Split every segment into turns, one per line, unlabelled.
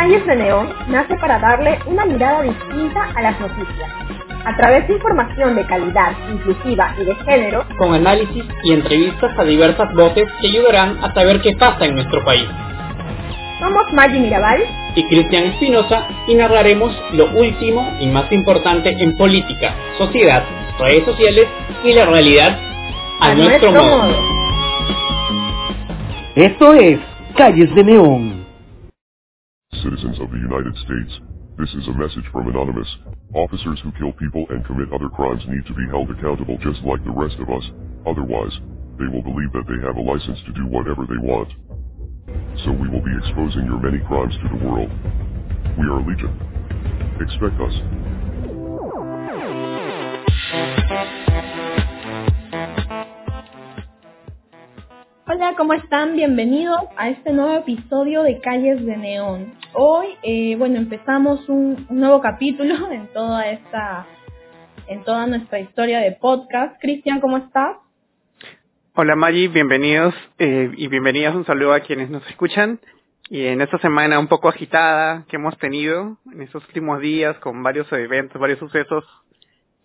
Calles de Neón nace para darle una mirada distinta a las noticias, a través de información de calidad, inclusiva y de género,
con análisis y entrevistas a diversas voces que ayudarán a saber qué pasa en nuestro país.
Somos Maggie Mirabal
y Cristian Espinosa y narraremos lo último y más importante en política, sociedad, redes sociales y la realidad a, nuestro, modo.
Esto es Calles de Neón.
Citizens of the United States, this is a message from Anonymous. Officers who kill people and commit other crimes need to be held accountable just like the rest of us. Otherwise, they will believe that they have a license to do whatever they want. So we will be exposing your many crimes to the world. We are Legion. Expect us.
Hola, ¿cómo están? Bienvenidos a este nuevo episodio de Calles de Neón. Hoy, eh, bueno, empezamos un, nuevo capítulo en toda esta, en toda nuestra historia de podcast. Cristian, ¿cómo estás?
Hola Maggie, bienvenidos eh, y bienvenidas. Un saludo a quienes nos escuchan. Y en esta semana un poco agitada que hemos tenido en estos últimos días con varios eventos, varios sucesos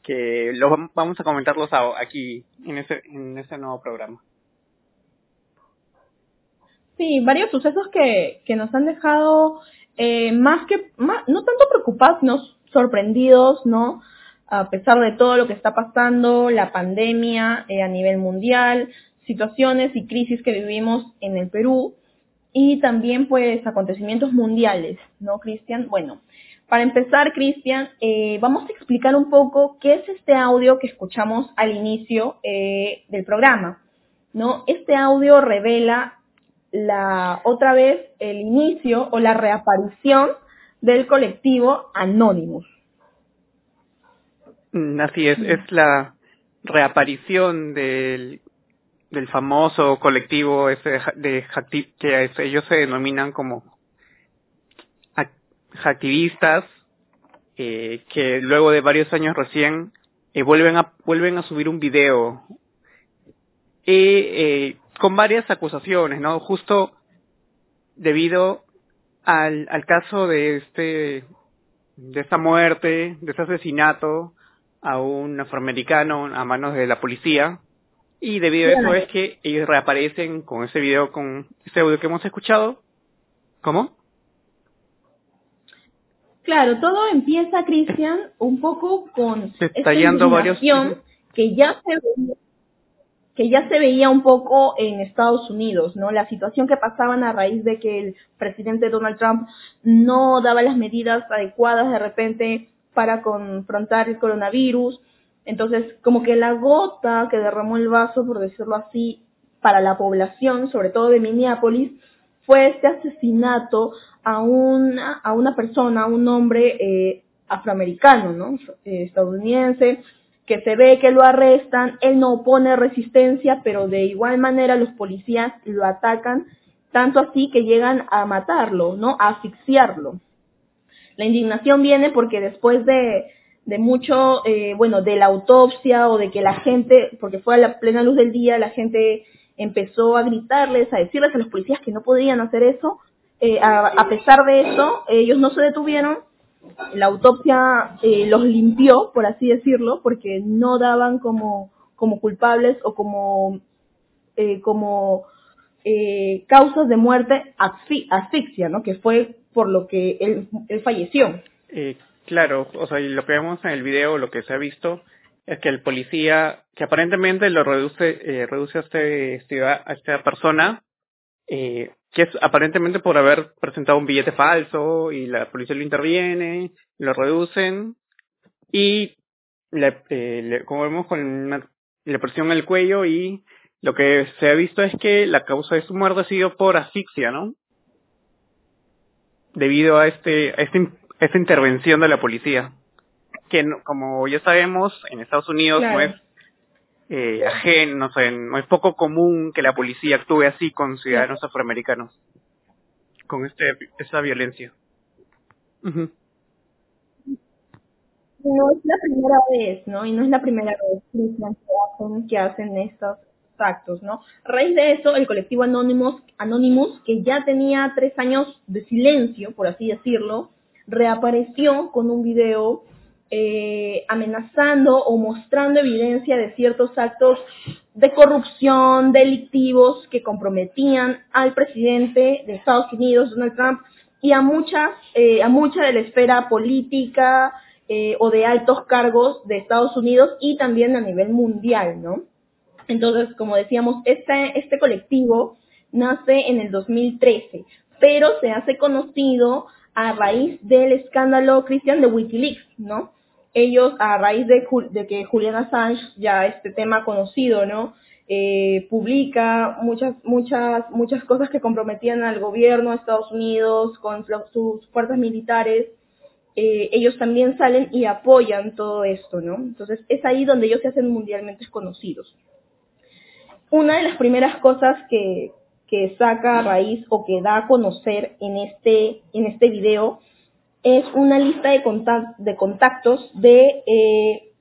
que los vamos a comentarlos aquí en ese, en ese nuevo programa.
Sí, varios sucesos que, que nos han dejado eh, más que, más, no tanto preocupados, sino sorprendidos, ¿no? A pesar de todo lo que está pasando, la pandemia eh, a nivel mundial, situaciones y crisis que vivimos en el Perú y también pues acontecimientos mundiales, ¿no, Cristian? Bueno, para empezar, Cristian, eh, vamos a explicar un poco qué es este audio que escuchamos al inicio eh, del programa, ¿no? Este audio revela la otra vez el inicio o la reaparición del colectivo Anonymous.
Así es, es la reaparición del, del famoso colectivo ese de que ellos se denominan como activistas eh, que luego de varios años recién eh, vuelven a vuelven a subir un video y eh, con varias acusaciones, ¿no? Justo debido al, al caso de este, de esta muerte, de este asesinato a un afroamericano a manos de la policía. Y debido a eso es que ellos reaparecen con ese video, con ese audio que hemos escuchado. ¿Cómo?
Claro, todo empieza, Cristian, un poco con esta
varios
que ya se que ya se veía un poco en Estados Unidos, ¿no? La situación que pasaban a raíz de que el presidente Donald Trump no daba las medidas adecuadas de repente para confrontar el coronavirus. Entonces, como que la gota que derramó el vaso, por decirlo así, para la población, sobre todo de Minneapolis, fue este asesinato a una, a una persona, a un hombre eh, afroamericano, ¿no? Eh, estadounidense, que se ve que lo arrestan, él no opone resistencia, pero de igual manera los policías lo atacan, tanto así que llegan a matarlo, ¿no? A asfixiarlo. La indignación viene porque después de, de mucho, eh, bueno, de la autopsia o de que la gente, porque fue a la plena luz del día, la gente empezó a gritarles, a decirles a los policías que no podían hacer eso, eh, a, a pesar de eso, ellos no se detuvieron la autopsia eh, los limpió, por así decirlo, porque no daban como, como culpables o como, eh, como eh, causas de muerte asfi asfixia, ¿no? Que fue por lo que él, falleció.
Claro, o sea, lo que vemos en el video, lo que se ha visto, es que el policía, que aparentemente lo reduce, reduce a, este, este a esta persona, que es aparentemente por haber presentado un billete falso y la policía lo interviene, lo reducen y le, eh, le como vemos con una, le presión el cuello y lo que se ha visto es que la causa de su muerte ha sido por asfixia, ¿no? Debido a este, a este esta intervención de la policía, que no, como ya sabemos en Estados Unidos
Claro.
no es eh, ajeno, no sé, no es poco común que la policía actúe así con ciudadanos afroamericanos, con este esa violencia. Ujú.
No es la primera vez, ¿no? Y no es la primera vez, que hacen, que hacen estos, actos, ¿no? A raíz de eso, el colectivo Anonymous, Anonymous, que ya tenía tres años de silencio, por así decirlo, reapareció con un video eh, amenazando o mostrando evidencia de ciertos actos de corrupción, delictivos que comprometían al presidente de Estados Unidos, Donald Trump, y a muchas, eh, a mucha de la esfera política eh, o de altos cargos de Estados Unidos y también a nivel mundial, ¿no? Entonces, como decíamos, este, este colectivo nace en el 2013, pero se hace conocido a raíz del escándalo Cristian de Wikileaks, ¿no? Ellos, a raíz de, que Julian Assange, ya este tema conocido, ¿no? Eh, publica muchas, muchas, muchas cosas que comprometían al gobierno de Estados Unidos con sus fuerzas militares, eh, ellos también salen y apoyan todo esto, ¿no? Entonces es ahí donde ellos se hacen mundialmente conocidos. Una de las primeras cosas que, que saca a raíz o que da a conocer en este, en este video es una lista de, contact, de contactos de, eh,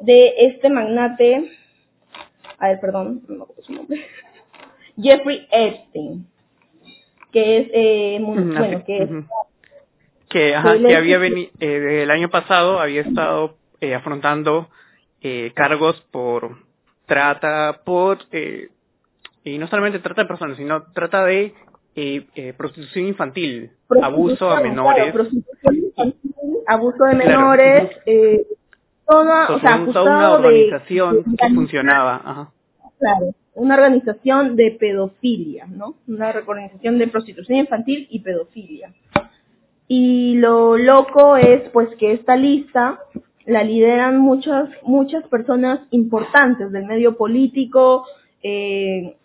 de este magnate, a ver, perdón, no me acuerdo su nombre, Jeffrey Epstein, que es, eh, muy,
Ujú,
bueno, que es,
que, ajá, había venido, el año pasado había estado eh, afrontando eh, cargos por trata, por, eh, y no solamente trata de personas, sino trata de eh, eh, prostitución infantil, abuso a menores,
claro, infantil, abuso de menores, eh, toda,
So,
o sea,
toda una
de-
organización
de
que funcionaba, ajá.
Claro, una organización de pedofilia, ¿no? Una organización de prostitución infantil y pedofilia. Y lo loco es pues que esta lista la lideran muchas muchas personas importantes del medio político, eh,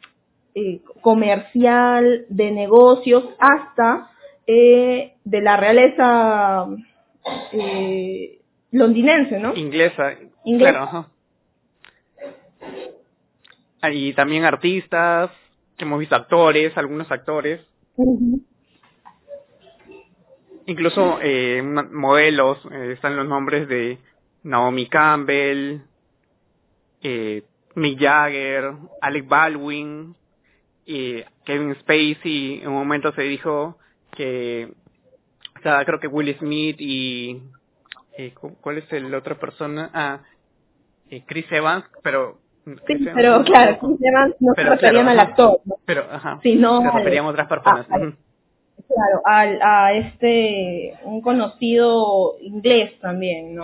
eh, comercial, de negocios, hasta eh, de la realeza eh, londinense, ¿no?
inglesa,
Inglesa.
claro, ajá. Ah, Y también artistas, hemos visto actores, algunos actores, incluso eh, modelos, eh, están los nombres de Naomi Campbell, eh, Mick Jagger, Alec Baldwin, y Kevin Spacey, en un momento se dijo que, o sea, creo que Will Smith y, eh, cu- ¿cuál es el otra persona? Ah, eh, Chris Evans, pero... Chris
pero claro, Chris Evans no
Pero,
se referían
claro,
al actor, ¿no?
Pero, ajá,
sino
se referían a otras personas.
a- al-
ujú.
claro, al, a este, un conocido inglés también, ¿no?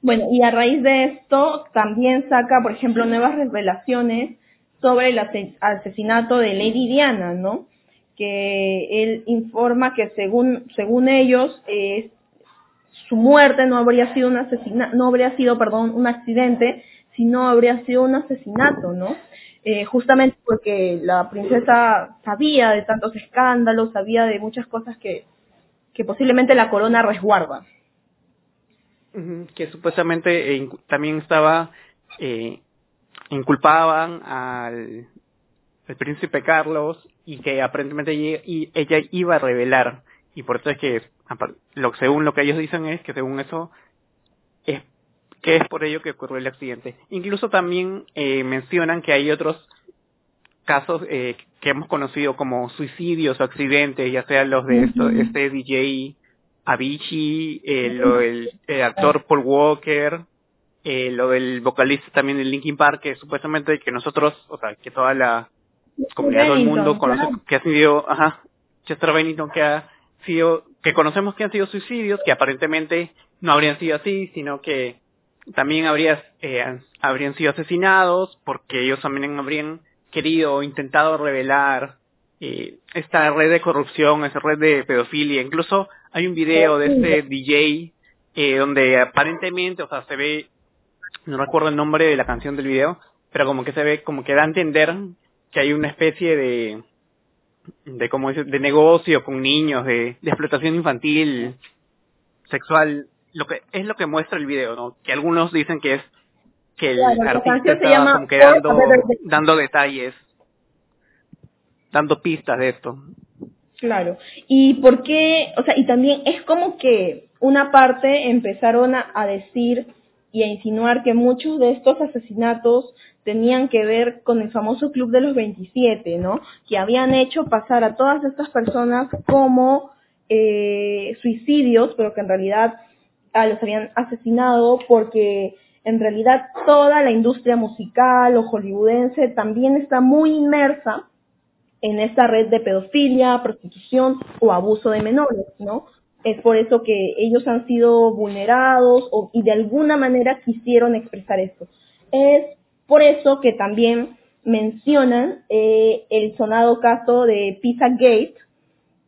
Bueno, y a raíz de esto también saca, por ejemplo, nuevas revelaciones sobre el ase- asesinato de Lady Diana, ¿no? Que él informa que según, según ellos, eh, su muerte no habría sido un asesina no habría sido, perdón, un accidente, sino habría sido un asesinato, ¿no? Eh, justamente porque la princesa sabía de tantos escándalos, sabía de muchas cosas que, que posiblemente la corona resguarda.
Que supuestamente eh, también estaba inculpaban al, al príncipe Carlos y que aparentemente ella, y ella iba a revelar. Y por eso es que lo según lo que ellos dicen es que según eso es que es por ello que ocurrió el accidente. Incluso también eh, mencionan que hay otros casos eh, que hemos conocido como suicidios o accidentes ya sean los de esto, este DJ Avicii, eh, lo del el actor Paul Walker, eh, lo del vocalista también de Linkin Park, que supuestamente que nosotros, o sea, que toda la comunidad del mundo conoce,
claro.
que ha sido, ajá, Chester Bennington, que ha sido, que conocemos que han sido suicidios, que aparentemente no habrían sido así, sino que también habría, eh, habrían sido asesinados porque ellos también habrían querido o intentado revelar eh, esta red de corrupción, esa red de pedofilia. Incluso hay un video de este DJ eh, donde aparentemente, o sea, se ve, no recuerdo el nombre de la canción del video, pero como que se ve, como que da a entender que hay una especie de, de como dice, de negocio con niños, de, de explotación infantil, sexual, lo que es lo que muestra el video, ¿no? Que algunos dicen que es que el
Claro, la
artista estaba como que dando, dando detalles, dando pistas de esto.
Claro. ¿Y por qué? O sea, y también es como que una parte empezaron a, a decir y a insinuar que muchos de estos asesinatos tenían que ver con el famoso Club de los 27, ¿no? Que habían hecho pasar a todas estas personas como eh, suicidios, pero que en realidad ah, los habían asesinado porque en realidad toda la industria musical o hollywoodense también está muy inmersa en esta red de pedofilia, prostitución o abuso de menores, ¿no? Es por eso que ellos han sido vulnerados o, y de alguna manera quisieron expresar esto. Es por eso que también mencionan eh, el sonado caso de Pizza Gate,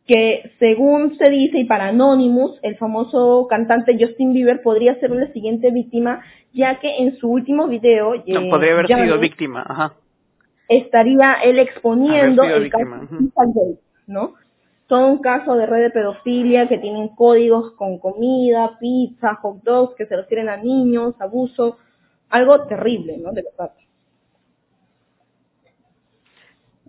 que según se dice y para Anonymous, el famoso cantante Justin Bieber podría ser la siguiente víctima, ya que en su último video...
No, podría haber sido víctima, ajá.
Estaría él exponiendo el caso de Pizza Gate, ¿no? Todo un caso de red de pedofilia que tienen códigos con comida, pizza, hot dogs que se refieren a niños, abuso, algo terrible, ¿no? De verdad.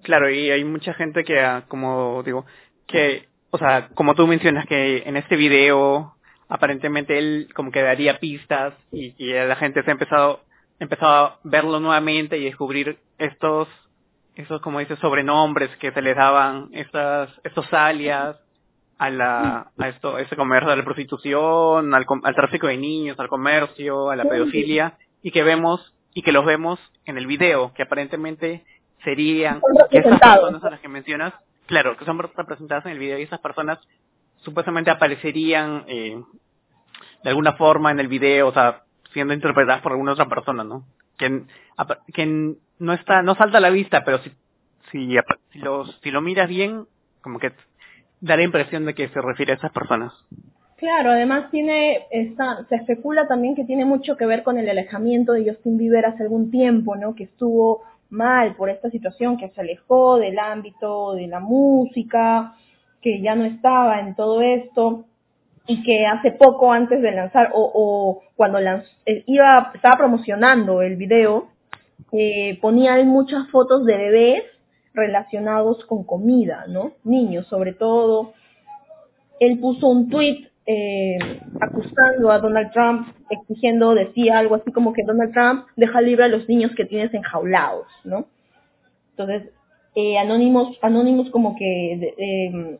Claro, y hay mucha gente que, ah, como digo, que, o sea, como tú mencionas que en este video aparentemente él como que daría pistas y, y la gente se ha empezado, empezado a verlo nuevamente y descubrir estos, estos como dices, sobrenombres que se le daban, estas, estos alias a la, a esto, a ese comercio, a la prostitución, al, al tráfico de niños, al comercio, a la pedofilia y que vemos, y que los vemos en el video, que aparentemente serían esas personas a las que mencionas, claro, que son representadas en el video y esas personas supuestamente aparecerían eh, de alguna forma en el video, o sea, siendo interpretadas por alguna otra persona, ¿no? Que, no está, no salta a la vista, pero si, si, si, lo, miras bien, como que da la impresión de que se refiere a esas personas.
Claro, además tiene, se especula también que tiene mucho que ver con el alejamiento de Justin Bieber hace algún tiempo, ¿no? Que estuvo mal por esta situación, que se alejó del ámbito de la música, que ya no estaba en todo esto y que hace poco antes de lanzar o, o cuando lanz, eh, iba estaba promocionando el video eh, ponía muchas fotos de bebés relacionados con comida, ¿no? Niños sobre todo. Él puso un tweet eh, acusando a Donald Trump, exigiendo, decía algo así como que Donald Trump deja libre a los niños que tienes enjaulados, ¿no? Entonces, eh, Anonymous como que eh,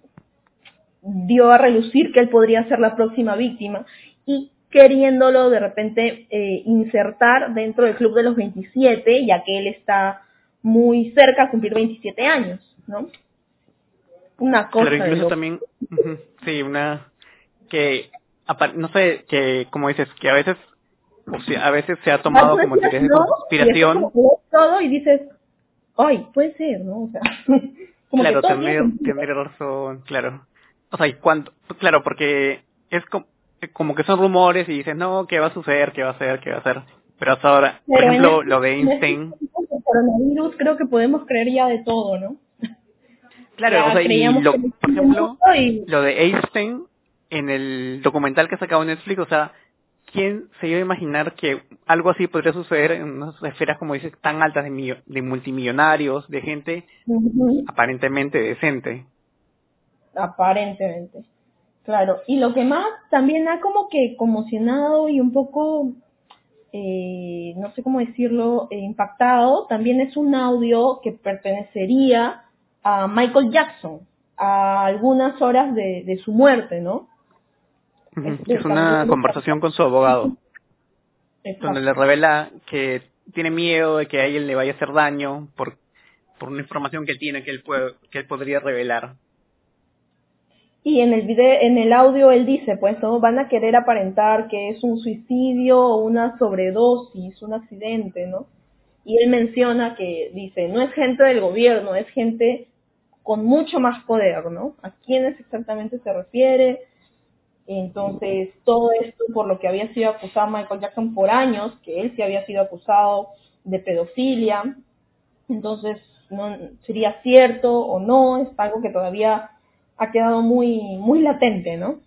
dio a relucir que él podría ser la próxima víctima y queriéndolo de repente eh, insertar dentro del club de los 27, ya que él está muy cerca a cumplir 27 años, ¿no? Una cosa.
Pero incluso también, sí, una que, no sé, que como dices, que a veces, o sea, a veces se ha tomado como teoría de conspiración.
todo y dices, ay, puede ser, ¿no? O sea,
como claro, razón, claro. O sea, y cuánto, claro, porque es como, como que son rumores y dices, no, ¿qué va a suceder? ¿Qué va a ser? ¿Qué va a ser? Pero hasta ahora, por ejemplo, lo de Einstein.
coronavirus creo que podemos creer ya de todo, ¿no?
Claro, o sea, y lo, por ejemplo, lo de Einstein en el documental que ha sacado Netflix, o sea, ¿quién se iba a imaginar que algo así podría suceder en unas esferas, como dices, tan altas de, de multimillonarios, de gente aparentemente decente?
Aparentemente, claro. Y lo que más también ha como que conmocionado y un poco, eh, no sé cómo decirlo, eh, impactado, también es un audio que pertenecería a Michael Jackson, a algunas horas de, de su muerte, ¿no?
Es una conversación con su abogado, donde le revela que tiene miedo de que a él le vaya a hacer daño por, por una información que tiene que él, puede, que él podría revelar.
Y en el video, en el audio él dice, pues, ¿no? Van a querer aparentar que es un suicidio o una sobredosis, un accidente, ¿no? Y él menciona que dice, no es gente del gobierno, es gente con mucho más poder, ¿no? ¿A quiénes exactamente se refiere? Entonces, todo esto por lo que había sido acusado Michael Jackson por años, que él sí había sido acusado de pedofilia. Entonces, no sería cierto o no, es algo que todavía ha quedado muy muy latente, ¿no?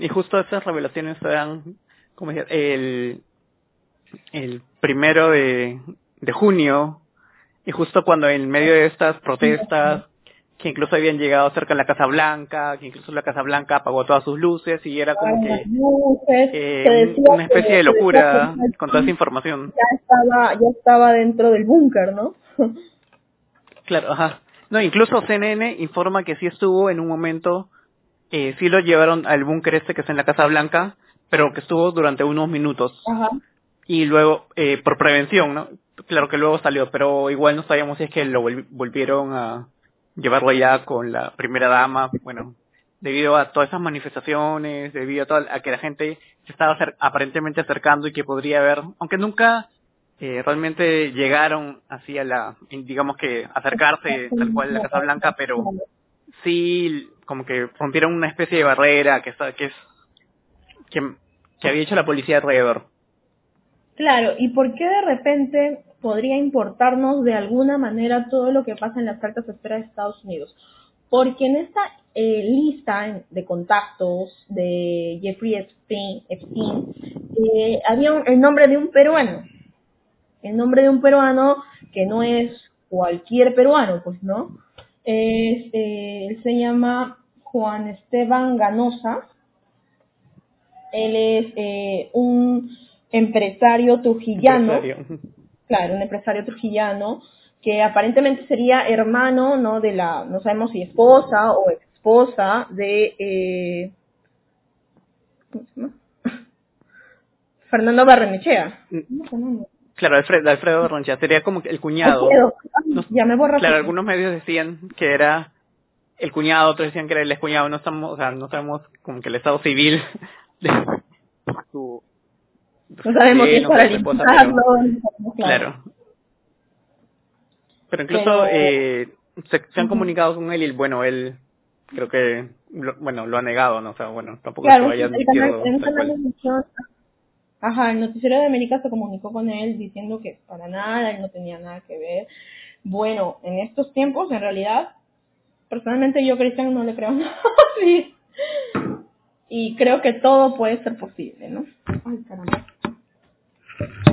Y justo estas revelaciones se dan, como el, el primero de, de junio, y justo cuando en medio de estas protestas que incluso habían llegado cerca de la Casa Blanca, que incluso la Casa Blanca apagó todas sus luces y era como que eh, una especie de locura con toda esa información.
Ya estaba, ya estaba dentro del búnker, ¿no?
claro, ajá. No, incluso CNN informa que sí estuvo en un momento, eh, sí lo llevaron al búnker este que está en la Casa Blanca, pero que estuvo durante unos minutos.
Ajá.
Y luego, eh, por prevención, ¿no? Claro que luego salió, pero igual no sabíamos si es que lo volvieron a llevarlo allá con la primera dama, bueno, debido a todas esas manifestaciones, debido a, todo, a que la gente se estaba aparentemente acercando y que podría haber, aunque nunca eh, realmente llegaron así a la, digamos que acercarse tal cual a la Casa Blanca, pero sí como que rompieron una especie de barrera que, que es que, que había hecho la policía alrededor.
Claro, ¿y por qué de repente podría importarnos de alguna manera todo lo que pasa en las altas esferas de Estados Unidos. Porque en esta eh, lista de contactos de Jeffrey Epstein, eh, había el nombre de un peruano. El nombre de un peruano que no es cualquier peruano, pues, ¿no? Es, eh, él se llama Juan Esteban Ganosa. Él es un empresario trujillano claro, un empresario trujillano que aparentemente sería hermano, ¿no? De la, no sabemos si esposa o esposa de, eh, ¿cómo se llama? Fernando Barrenechea.
Claro, Alfredo, Alfredo Barrenechea sería como el cuñado.
ya me borra.
Claro, algunos medios decían que era el cuñado, otros decían que era el excuñado, no estamos, o sea, no sabemos como que el estado civil de su
no sabemos es para limpiarlo.
Claro. Pero incluso Eh, se, han comunicado con él y bueno, él creo que bueno lo ha negado, no o sea, bueno, tampoco
claro,
haya admitido.
Ajá, el noticiero de América se comunicó con él diciendo que para nada, él no tenía nada que ver. Bueno, en estos tiempos, en realidad, personalmente yo Cristian no le creo nada. sí. Y creo que todo puede ser posible, ¿no? Ay, caramba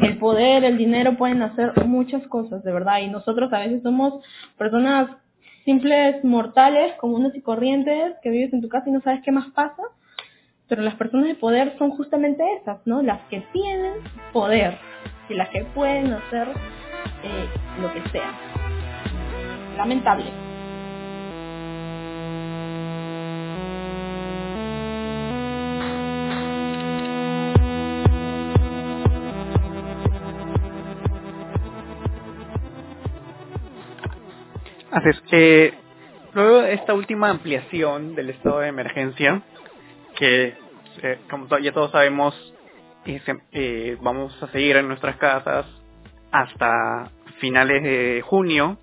el poder, el dinero pueden hacer muchas cosas, de verdad. Y nosotros a veces somos personas simples, mortales, comunes y corrientes, que vives en tu casa y no sabes qué más pasa. Pero las personas de poder son justamente esas, ¿no? Las que tienen poder y las que pueden hacer eh, lo que sea. Lamentable.
Así es. Eh, luego de esta última ampliación del estado de emergencia, que eh, como ya todos sabemos, vamos a seguir en nuestras casas hasta finales de junio,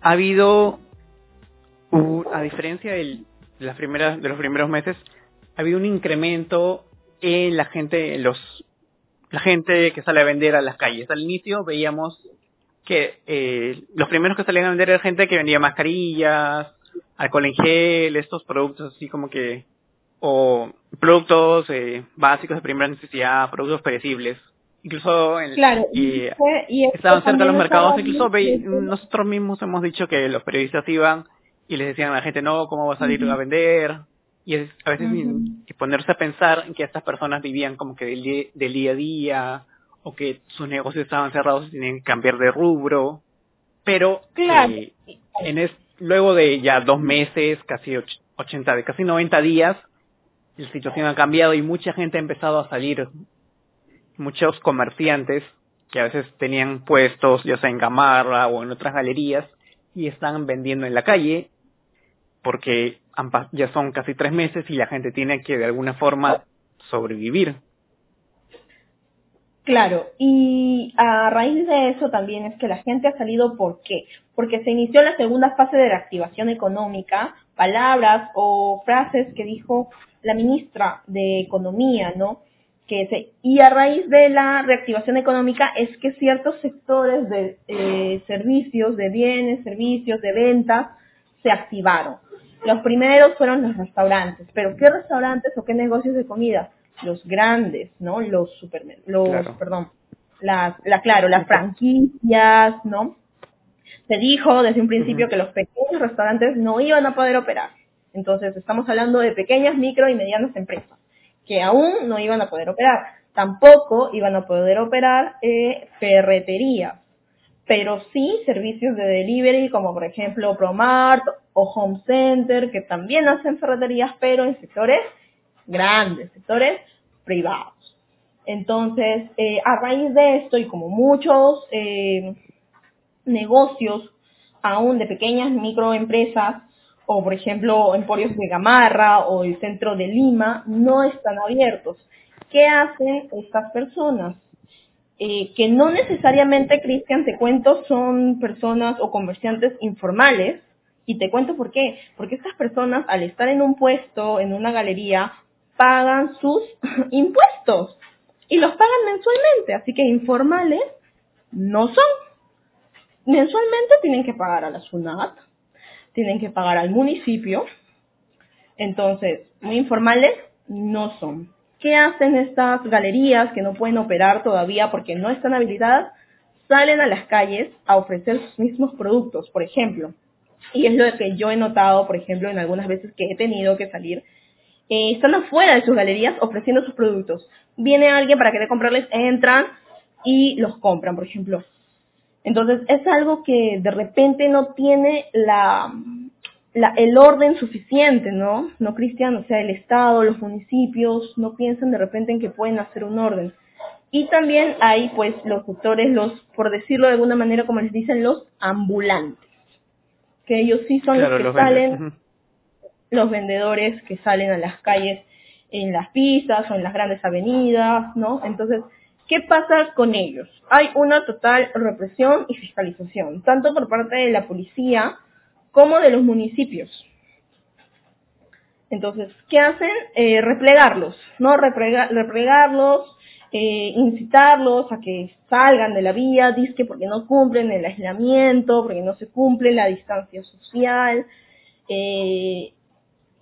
ha habido, a diferencia de, las primeras, de los primeros meses, ha habido un incremento en la gente, en los, la gente que sale a vender a las calles. Al inicio veíamos que eh, los primeros que salían a vender era gente que vendía mascarillas, alcohol en gel, estos productos así como que, o productos eh, básicos de primera necesidad, productos perecibles. Incluso en,
claro,
y, estaban cerca de los mercados, incluso nosotros mismos hemos dicho que los periodistas iban y les decían a la gente, no, ¿cómo va a salir a vender? Y es, a veces ponerse a pensar en que estas personas vivían como que del, del día a día, o que sus negocios estaban cerrados y tenían que cambiar de rubro, pero eh, en luego de ya dos meses, casi 80, de casi 90 días, la situación ha cambiado y mucha gente ha empezado a salir, muchos comerciantes que a veces tenían puestos, ya sea en Gamarra o en otras galerías, y están vendiendo en la calle, porque ya son casi tres meses y la gente tiene que de alguna forma sobrevivir.
Claro, y a raíz de eso también es que la gente ha salido, ¿por qué? Porque se inició la segunda fase de reactivación económica, palabras o frases que dijo la ministra de Economía, ¿no? Que y a raíz de la reactivación económica es que ciertos sectores de eh, servicios, de bienes, servicios, de ventas, se activaron. Los primeros fueron los restaurantes, pero ¿qué restaurantes o qué negocios de comida? Los grandes, ¿no? Los supermercados, los, perdón, las, la, claro, las franquicias, ¿no? se dijo desde un principio que los pequeños restaurantes no iban a poder operar. Entonces, estamos hablando de pequeñas, micro y medianas empresas que aún no iban a poder operar. Tampoco iban a poder operar eh, ferreterías, pero sí servicios de delivery como por ejemplo Promart o Home Center, que también hacen ferreterías, pero en sectores grandes, sectores privados. Entonces, eh, a raíz de esto y como muchos eh, negocios aún de pequeñas microempresas, o por ejemplo Emporios de Gamarra o el centro de Lima, no están abiertos. ¿Qué hacen estas personas? Eh, que no necesariamente, Cristian, te cuento, son personas o comerciantes informales, y te cuento por qué. Porque estas personas, al estar en un puesto, en una galería, pagan sus impuestos y los pagan mensualmente, así que informales no son. Mensualmente tienen que pagar a la SUNAT, tienen que pagar al municipio, entonces muy informales no son. ¿Qué hacen estas galerías que no pueden operar todavía porque no están habilitadas? Salen a las calles a ofrecer sus mismos productos, por ejemplo. Y es lo que yo he notado, por ejemplo, en algunas veces que he tenido que salir eh, están afuera de sus galerías ofreciendo sus productos. Viene alguien para querer comprarles, entran y los compran, por ejemplo. Entonces es algo que de repente no tiene la, la, el orden suficiente, ¿no? No, Cristian, o sea, el Estado, los municipios, no piensan de repente en que pueden hacer un orden. Y también hay, pues, los sectores, los, por decirlo de alguna manera, como les dicen, los ambulantes. Que ellos sí son los que salen, los vendedores que salen a las calles en las pistas o en las grandes avenidas, ¿no? Entonces, ¿qué pasa con ellos? Hay una total represión y fiscalización, tanto por parte de la policía como de los municipios. Entonces, ¿qué hacen? Eh, replegarlos, ¿no? replegarlos, eh, incitarlos a que salgan de la vía, disque porque no cumplen el aislamiento, porque no se cumple la distancia social, eh,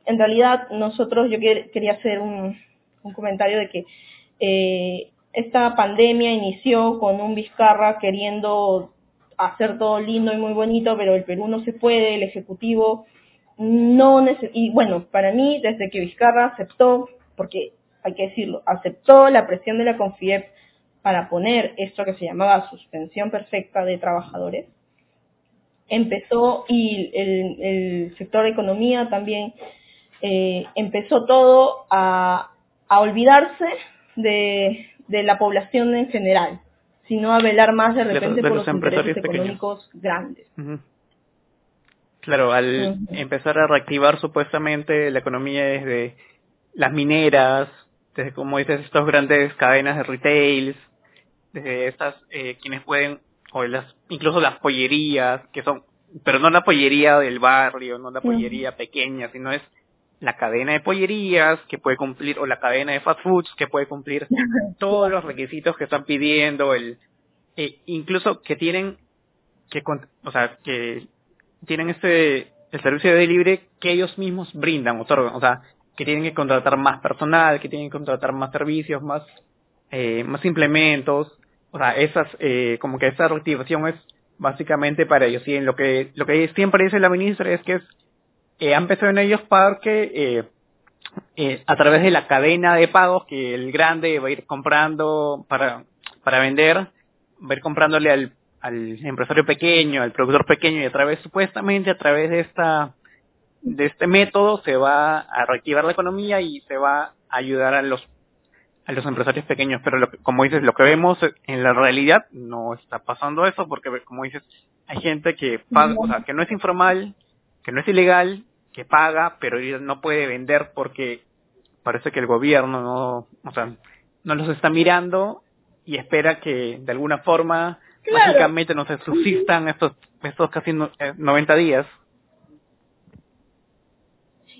en realidad nosotros, yo quería hacer un, comentario de que eh, esta pandemia inició con un Vizcarra queriendo hacer todo lindo y muy bonito, pero el Perú no se puede, el Ejecutivo no y bueno, para mí desde que Vizcarra aceptó, porque hay que decirlo, aceptó la presión de la CONFIEP para poner esto que se llamaba suspensión perfecta de trabajadores, empezó y el, el sector de economía también eh, empezó todo a, a olvidarse de, de, la población en general, sino a velar más de repente por los, empresarios económicos grandes.
Claro, al empezar a reactivar supuestamente la economía desde las mineras, desde como dices, estas grandes cadenas de retail, desde estas eh, quienes pueden, o las, incluso las pollerías, que son, pero no la pollería del barrio, no la pollería pequeña, sino es la cadena de pollerías que puede cumplir o la cadena de fast foods que puede cumplir todos los requisitos que están pidiendo el eh, incluso que tienen que o sea que tienen este el servicio de delivery que ellos mismos brindan otorgan o sea que tienen que contratar más personal que tienen que contratar más servicios más eh, más implementos. O sea esas eh, como que esa reactivación es básicamente para ellos. Y en lo que lo que siempre dice la ministra es que es eh, han en ellos porque eh, eh, a través de la cadena de pagos que el grande va a ir comprando para, para vender, va a ir comprándole al, al empresario pequeño, al productor pequeño y a través, supuestamente a través de esta de este método se va a reactivar la economía y se va a ayudar a los a los empresarios pequeños, pero como dices, lo que vemos en la realidad no está pasando eso porque como dices, hay gente que paga, o sea, que no es informal, que no es ilegal, que paga, pero no puede vender porque parece que el gobierno no, o sea, no los está mirando y espera que de alguna forma mágicamente no se subsistan estos estos casi 90 eh, días.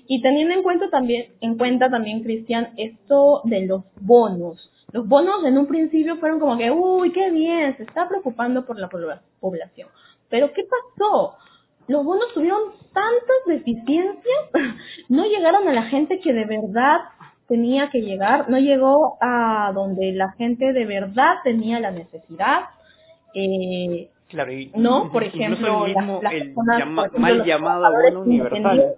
Y teniendo en cuenta también, en cuenta también, Cristian, esto de los bonos. Los bonos en un principio fueron como que, uy, qué bien, se está preocupando por la población. Pero ¿qué pasó? Los bonos tuvieron tantas deficiencias, no llegaron a la gente que de verdad tenía que llegar, no llegó a donde la gente de verdad tenía la necesidad. Eh,
Claro, y,
¿no? Por ejemplo,
el,
las-
mismo,
las
el
personas,
llama-
por ejemplo,
mal llamado bono universal.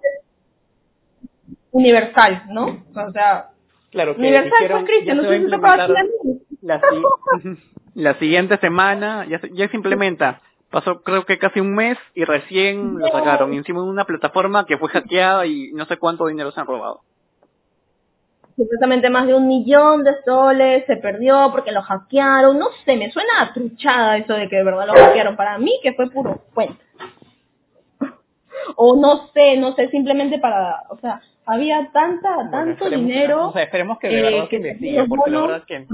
Universal, ¿no? O sea,
Claro, que
universal,
dijeron,
pues Cristian, no sé si
la, la siguiente semana, ya ya se implementa. Pasó creo que casi un mes y recién lo sacaron y encima de una plataforma que fue hackeada y no sé cuánto dinero se han robado.
supuestamente más de un millón de soles se perdió porque lo hackearon. No sé, me suena a truchada eso de que de verdad lo hackearon. Para mí que fue puro cuento. O no sé, no sé, simplemente para, o sea, había tanta,
Bueno,
tanto dinero.
O sea, esperemos que de
eh,
verdad
que
se investigue,
los
porque la verdad que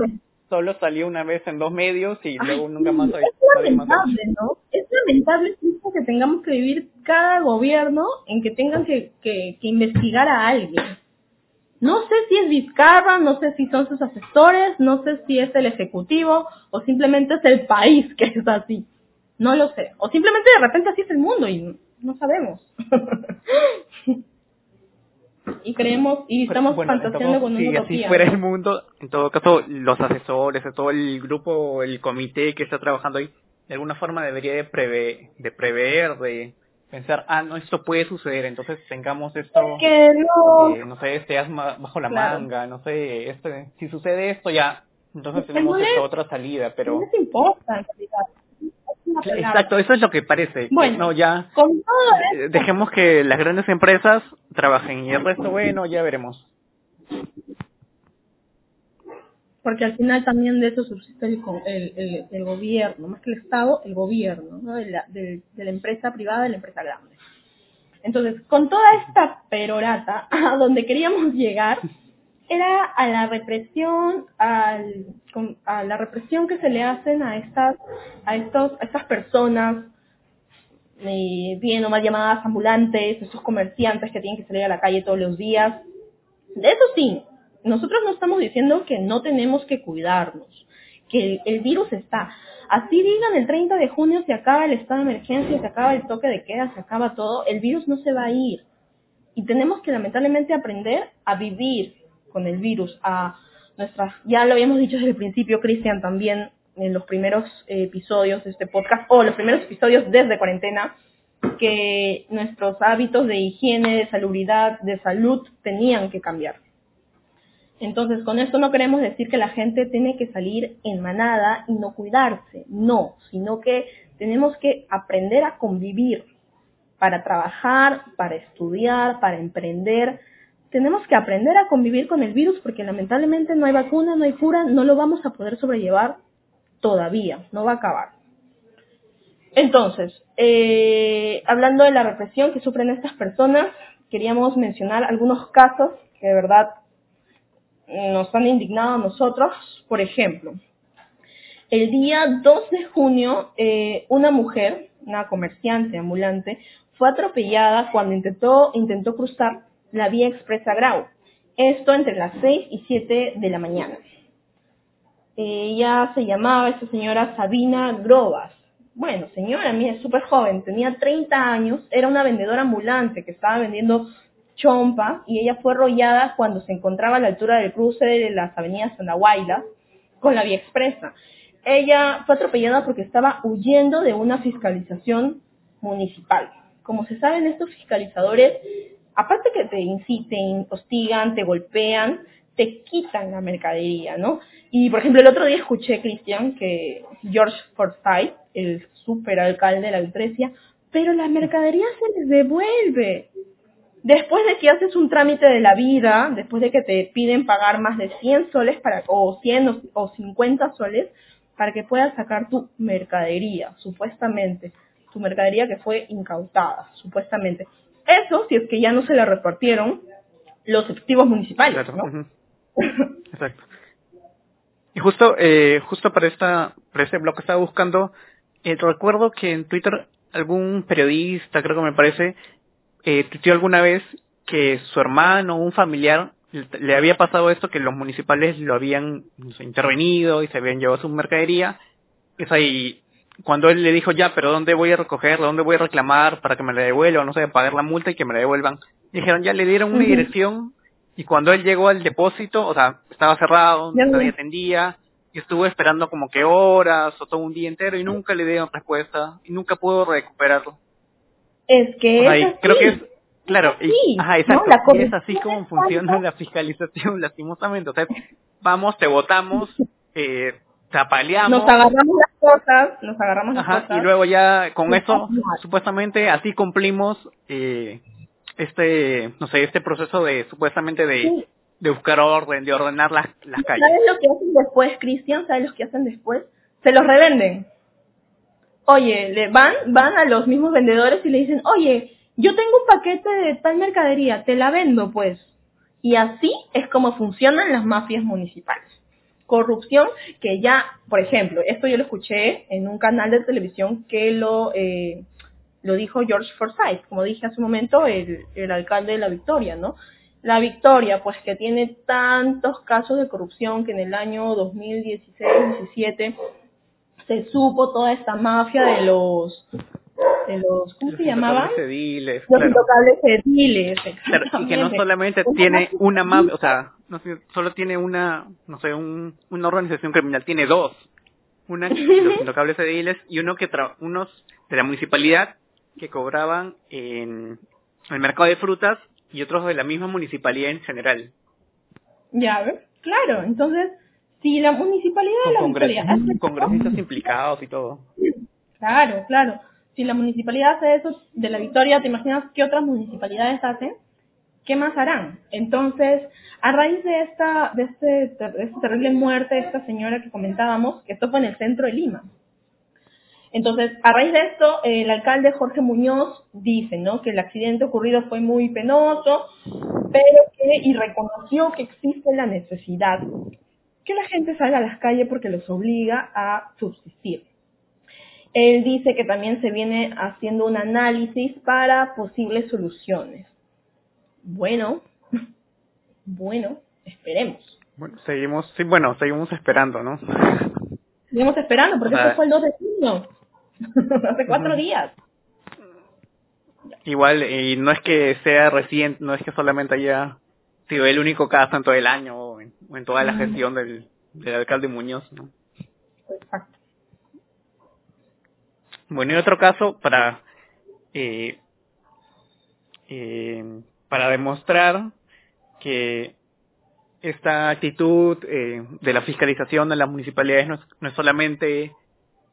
solo salió una vez en dos medios y luego
Ay,
nunca
sí,
más
es
ha hecho.
lamentable, ¿no? Es lamentable que tengamos que vivir cada gobierno en que tengan que, que, que investigar a alguien. No sé si es Vizcarra, no sé si son sus asesores, no sé si es el ejecutivo o simplemente es el país que es así. No lo sé. O simplemente de repente así es el mundo y no sabemos. y creemos y estamos
Bueno, en
fantaseando
todo-
con
si
una
así
utopía.
fuera
¿no?
el mundo, en todo caso, los asesores, todo el grupo, el comité que está trabajando ahí, de alguna forma debería de, preve, de prever, de pensar, ah, no, esto puede suceder, entonces tengamos esto,
no,
eh, no sé, este asma bajo la
Claro.
manga, no sé, este, si sucede esto ya, entonces tenemos
no
esta otra salida,
no
pero...
les importa en realidad.
Exacto, eso es lo que parece.
Bueno.
no, ya
Con todo
eh, dejemos que las grandes empresas trabajen y el resto, bueno, ya veremos.
porque al final también de eso subsiste el, co- el, el, el gobierno, más que el Estado, el gobierno, ¿no? de, la, de la empresa privada, de la empresa grande. Entonces, con toda esta perorata, a donde queríamos llegar, era a la represión, a la represión que se le hacen a estas, a estos, a estas personas, eh, bien o mal llamadas ambulantes, esos comerciantes que tienen que salir a la calle todos los días, de eso sí, nosotros no estamos diciendo que no tenemos que cuidarnos, que el virus está. Así digan el 30 de junio se acaba el estado de emergencia, se acaba el toque de queda, se acaba todo, el virus no se va a ir. Y tenemos que lamentablemente aprender a vivir con el virus, a nuestras, ya lo habíamos dicho desde el principio, Cristian, también en los primeros episodios de este podcast, o los primeros episodios desde cuarentena, que nuestros hábitos de higiene, de salubridad, de salud tenían que cambiar. Entonces, con esto no queremos decir que la gente tiene que salir en manada y no cuidarse, no, sino que tenemos que aprender a convivir para trabajar, para estudiar, para emprender. Tenemos que aprender a convivir con el virus porque lamentablemente no hay vacuna, no hay cura, no lo vamos a poder sobrellevar todavía, no va a acabar. Entonces, eh, hablando de la represión que sufren estas personas, queríamos mencionar algunos casos que de verdad nos han indignado a nosotros. Por ejemplo, el día 2 de junio, eh, una mujer, una comerciante ambulante, fue atropellada cuando intentó, intentó cruzar la vía expresa Grau. Esto entre las 6 y 7 de la mañana. Ella se llamaba, esta señora Sabina Grobas. Bueno, señora, mira, es súper joven, tenía 30 años, era una vendedora ambulante que estaba vendiendo chompa y ella fue arrollada cuando se encontraba a la altura del cruce de las avenidas Andahuaylas con la vía expresa. Ella fue atropellada porque estaba huyendo de una fiscalización municipal. Como se saben, estos fiscalizadores, aparte que te inciten, hostigan, te golpean, te quitan la mercadería, ¿no? Y, por ejemplo, el otro día escuché, Cristian, que George Forsyth, el superalcalde de la Lucrecia, pero la mercadería se les devuelve. Después de que haces un trámite de la vida, después de que te piden pagar más de 100 soles para, o 100 o, o 50 soles para que puedas sacar tu mercadería, supuestamente. Tu mercadería que fue incautada, supuestamente. Eso si es que ya no se la repartieron los efectivos municipales,
Claro,
¿no?
ujú. Exacto. Y justo, eh, justo para esta, para este blog que estaba buscando, eh, recuerdo que en Twitter algún periodista, creo que me parece, eh, tuiteó alguna vez que su hermano o un familiar le, había pasado esto, que los municipales lo habían no sé, intervenido y se habían llevado su mercadería. Es ahí, cuando él le dijo, ya, pero ¿dónde voy a recogerla? ¿Dónde voy a reclamar para que me la devuelvan? No sé, pagar la multa y que me la devuelvan. Dijeron, ya le dieron una dirección y cuando él llegó al depósito, o sea, estaba cerrado,
Ya
nadie atendía, y estuve esperando como que horas o todo un día entero y nunca le dieron respuesta y nunca puedo recuperarlo.
Es que
Ahí,
es así.
creo que es, claro, y- ajá,
¿no?
exacto,
La
y es así como funciona la fiscalización, lastimosamente. O sea, vamos, te votamos, eh, te apaleamos,
Nos agarramos las cosas, nos agarramos las
ajá,
cosas.
y luego ya con eso, supuestamente así cumplimos eh, este, no sé, este proceso de, supuestamente de,
Sí.
de buscar orden, de ordenar las, las calles.
¿Sabes lo que hacen después, Cristian? ¿Sabes lo que hacen después? Se los revenden. Oye, le van, van a los mismos vendedores y le dicen, oye, yo tengo un paquete de tal mercadería, te la vendo pues. Y así es como funcionan las mafias municipales. Corrupción que ya, por ejemplo, esto yo lo escuché en un canal de televisión que lo, eh, lo dijo George Forsyth, como dije hace un momento, el, el alcalde de La Victoria, ¿no? La Victoria, pues que tiene tantos casos de corrupción que en el año 2016-17 se supo toda esta mafia de los, de los, ¿cómo se
Los
llamaban?
intocables ediles,
Los
claro.
intocables ediles,
Claro, y que no solamente tiene una mafia, o sea, no sé, solo tiene una, no sé, un, una organización criminal, tiene dos. Una, los intocables ediles, y uno que tra unos de la municipalidad que cobraban en el mercado de frutas y otros de la misma municipalidad en general.
Ya, ¿ves? Claro, entonces, si la municipalidad de
Con
La Victoria
congres-
hace
congresistas implicados y todo.
Claro, claro. Si la municipalidad hace eso de la Victoria, ¿te imaginas qué otras municipalidades hacen? ¿Qué más harán? Entonces, a raíz de esta, de este, de esta terrible muerte de esta señora que comentábamos, que esto fue en el centro de Lima. Entonces, a raíz de esto, el alcalde Jorge Muñoz dice, ¿no? Que el accidente ocurrido fue muy penoso, pero que, y reconoció que existe la necesidad que la gente salga a las calles porque los obliga a subsistir. Él dice que también se viene haciendo un análisis para posibles soluciones. Bueno, bueno, esperemos.
Bueno, seguimos, sí, bueno, seguimos esperando, ¿no?
Seguimos esperando porque esto fue el 2 de junio. Hace cuatro días.
Igual, y no es que sea reciente, no es que solamente haya sido el único caso en todo el año o en, o en toda la gestión del, del alcalde Muñoz, ¿no? Bueno, y otro caso para eh, eh, para demostrar que esta actitud eh, de la fiscalización de las municipalidades no es, no es solamente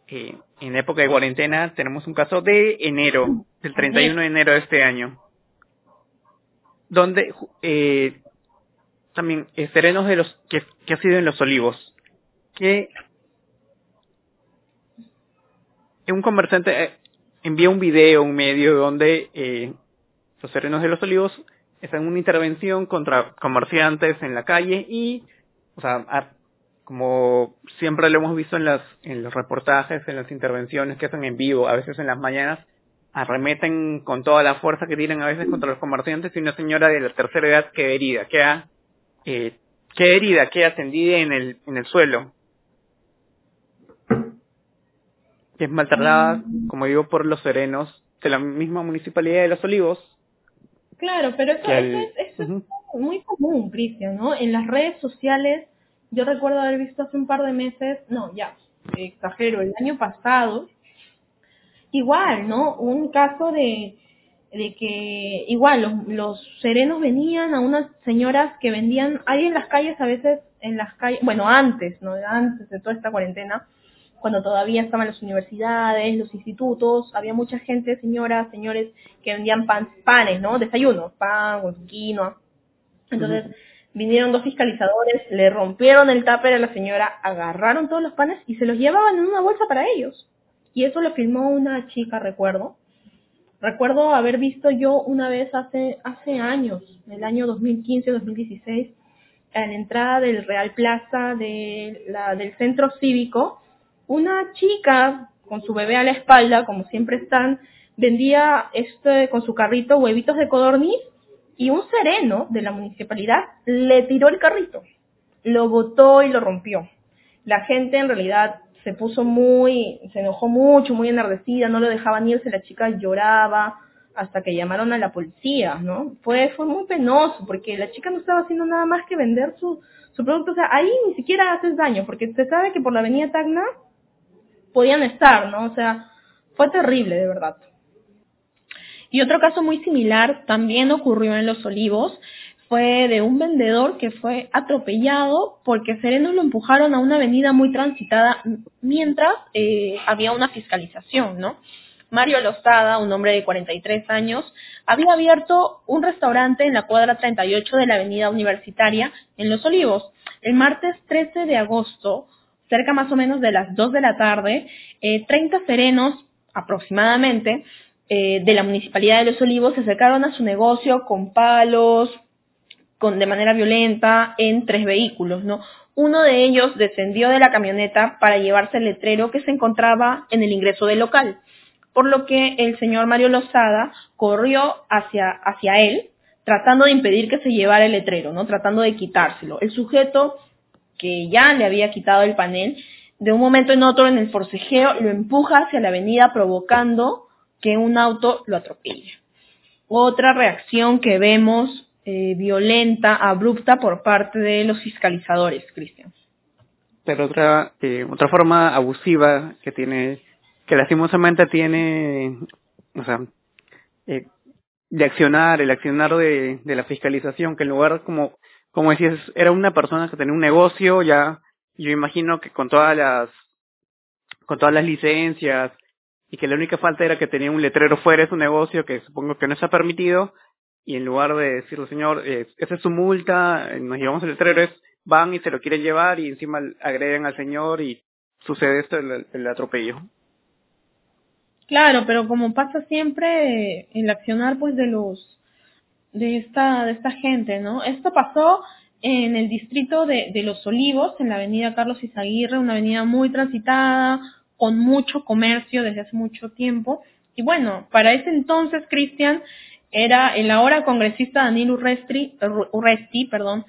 eh, en época de cuarentena, tenemos un caso de enero, del 31 de enero de este año, donde eh, también eh, serenos de los que, que ha sido en los olivos, que un comerciante eh, envía un video, un medio donde eh, los serenos de los olivos están en una intervención contra comerciantes en la calle y, o sea, como siempre lo hemos visto en las en los reportajes, en las intervenciones que hacen en vivo, a veces en las mañanas, arremeten con toda la fuerza que tienen a veces contra los comerciantes y una señora de la tercera edad queda herida, queda, eh, queda herida, queda tendida en el, en el suelo. Que es maltratada, como digo, por los serenos de la misma municipalidad de Los Olivos.
Claro, pero eso, eso es, eso es muy común, Cristian, ¿no? En las redes sociales, yo recuerdo haber visto hace un par de meses, no, ya, exagero, el año pasado, igual, ¿no? Un caso de, de que igual los, los serenos venían a unas señoras que vendían ahí en las calles a veces en las calles bueno antes no antes de toda esta cuarentena cuando todavía estaban las universidades los institutos había mucha gente señoras señores que vendían pan, panes no desayunos pan con quinoa. Entonces vinieron dos fiscalizadores le rompieron el tupper a la señora agarraron todos los panes y se los llevaban en una bolsa para ellos. Y eso lo filmó una chica recuerdo. Recuerdo haber visto yo una vez hace, hace años, en el año 2015-2016, en la entrada del Real Plaza de la, del centro cívico, una chica con su bebé a la espalda, como siempre están, vendía este con su carrito huevitos de codorniz y un sereno de la municipalidad le tiró el carrito, lo botó y lo rompió. La gente en realidad se puso muy, se enojó mucho, muy enardecida, no lo dejaban irse, la chica lloraba, hasta que llamaron a la policía, ¿no? Fue, fue muy penoso porque la chica no estaba haciendo nada más que vender su, su producto. O sea, ahí ni siquiera haces daño porque se sabe que por la avenida Tacna podían estar, ¿no? O sea, fue terrible, de verdad. Y otro caso muy similar también ocurrió en Los Olivos. Fue de un vendedor que fue atropellado porque serenos lo empujaron a una avenida muy transitada mientras eh, había una fiscalización, ¿no? Mario Lozada, un hombre de 43 años, había abierto un restaurante en la cuadra 38 de la avenida universitaria en Los Olivos. El martes 13 de agosto, cerca más o menos de las 2 de la tarde, eh, 30 serenos aproximadamente eh, de la Municipalidad de Los Olivos se acercaron a su negocio con palos, con, de manera violenta, en tres vehículos, ¿no? Uno de ellos descendió de la camioneta para llevarse el letrero que se encontraba en el ingreso del local, por lo que el señor Mario Lozada corrió hacia, hacia él, tratando de impedir que se llevara el letrero, ¿no? Tratando de quitárselo. El sujeto que ya le había quitado el panel, de un momento en otro en el forcejeo lo empuja hacia la avenida provocando que un auto lo atropelle. Otra reacción que vemos eh, violenta, abrupta por parte de los fiscalizadores, Cristian.
Pero otra, eh, otra forma abusiva que tiene, que lastimosamente tiene, o sea, eh, de accionar, el accionar de, de la fiscalización, que en lugar, como, como decías, era una persona que tenía un negocio, ya, yo imagino que con todas las, con todas las licencias, y que la única falta era que tenía un letrero fuera de su negocio que supongo que no está permitido y en lugar de decirle señor eh, esa es su multa nos llevamos el letrero es van y se lo quieren llevar y encima agreden al señor y sucede esto el, el atropello.
Claro pero como pasa siempre el accionar pues de los de esta de esta gente no esto pasó en el distrito de, de Los Olivos, en la avenida Carlos Izaguirre, una avenida muy transitada, con mucho comercio desde hace mucho tiempo. Y bueno, para ese entonces, Cristian, era el ahora congresista Daniel Urresti, Urresti perdón,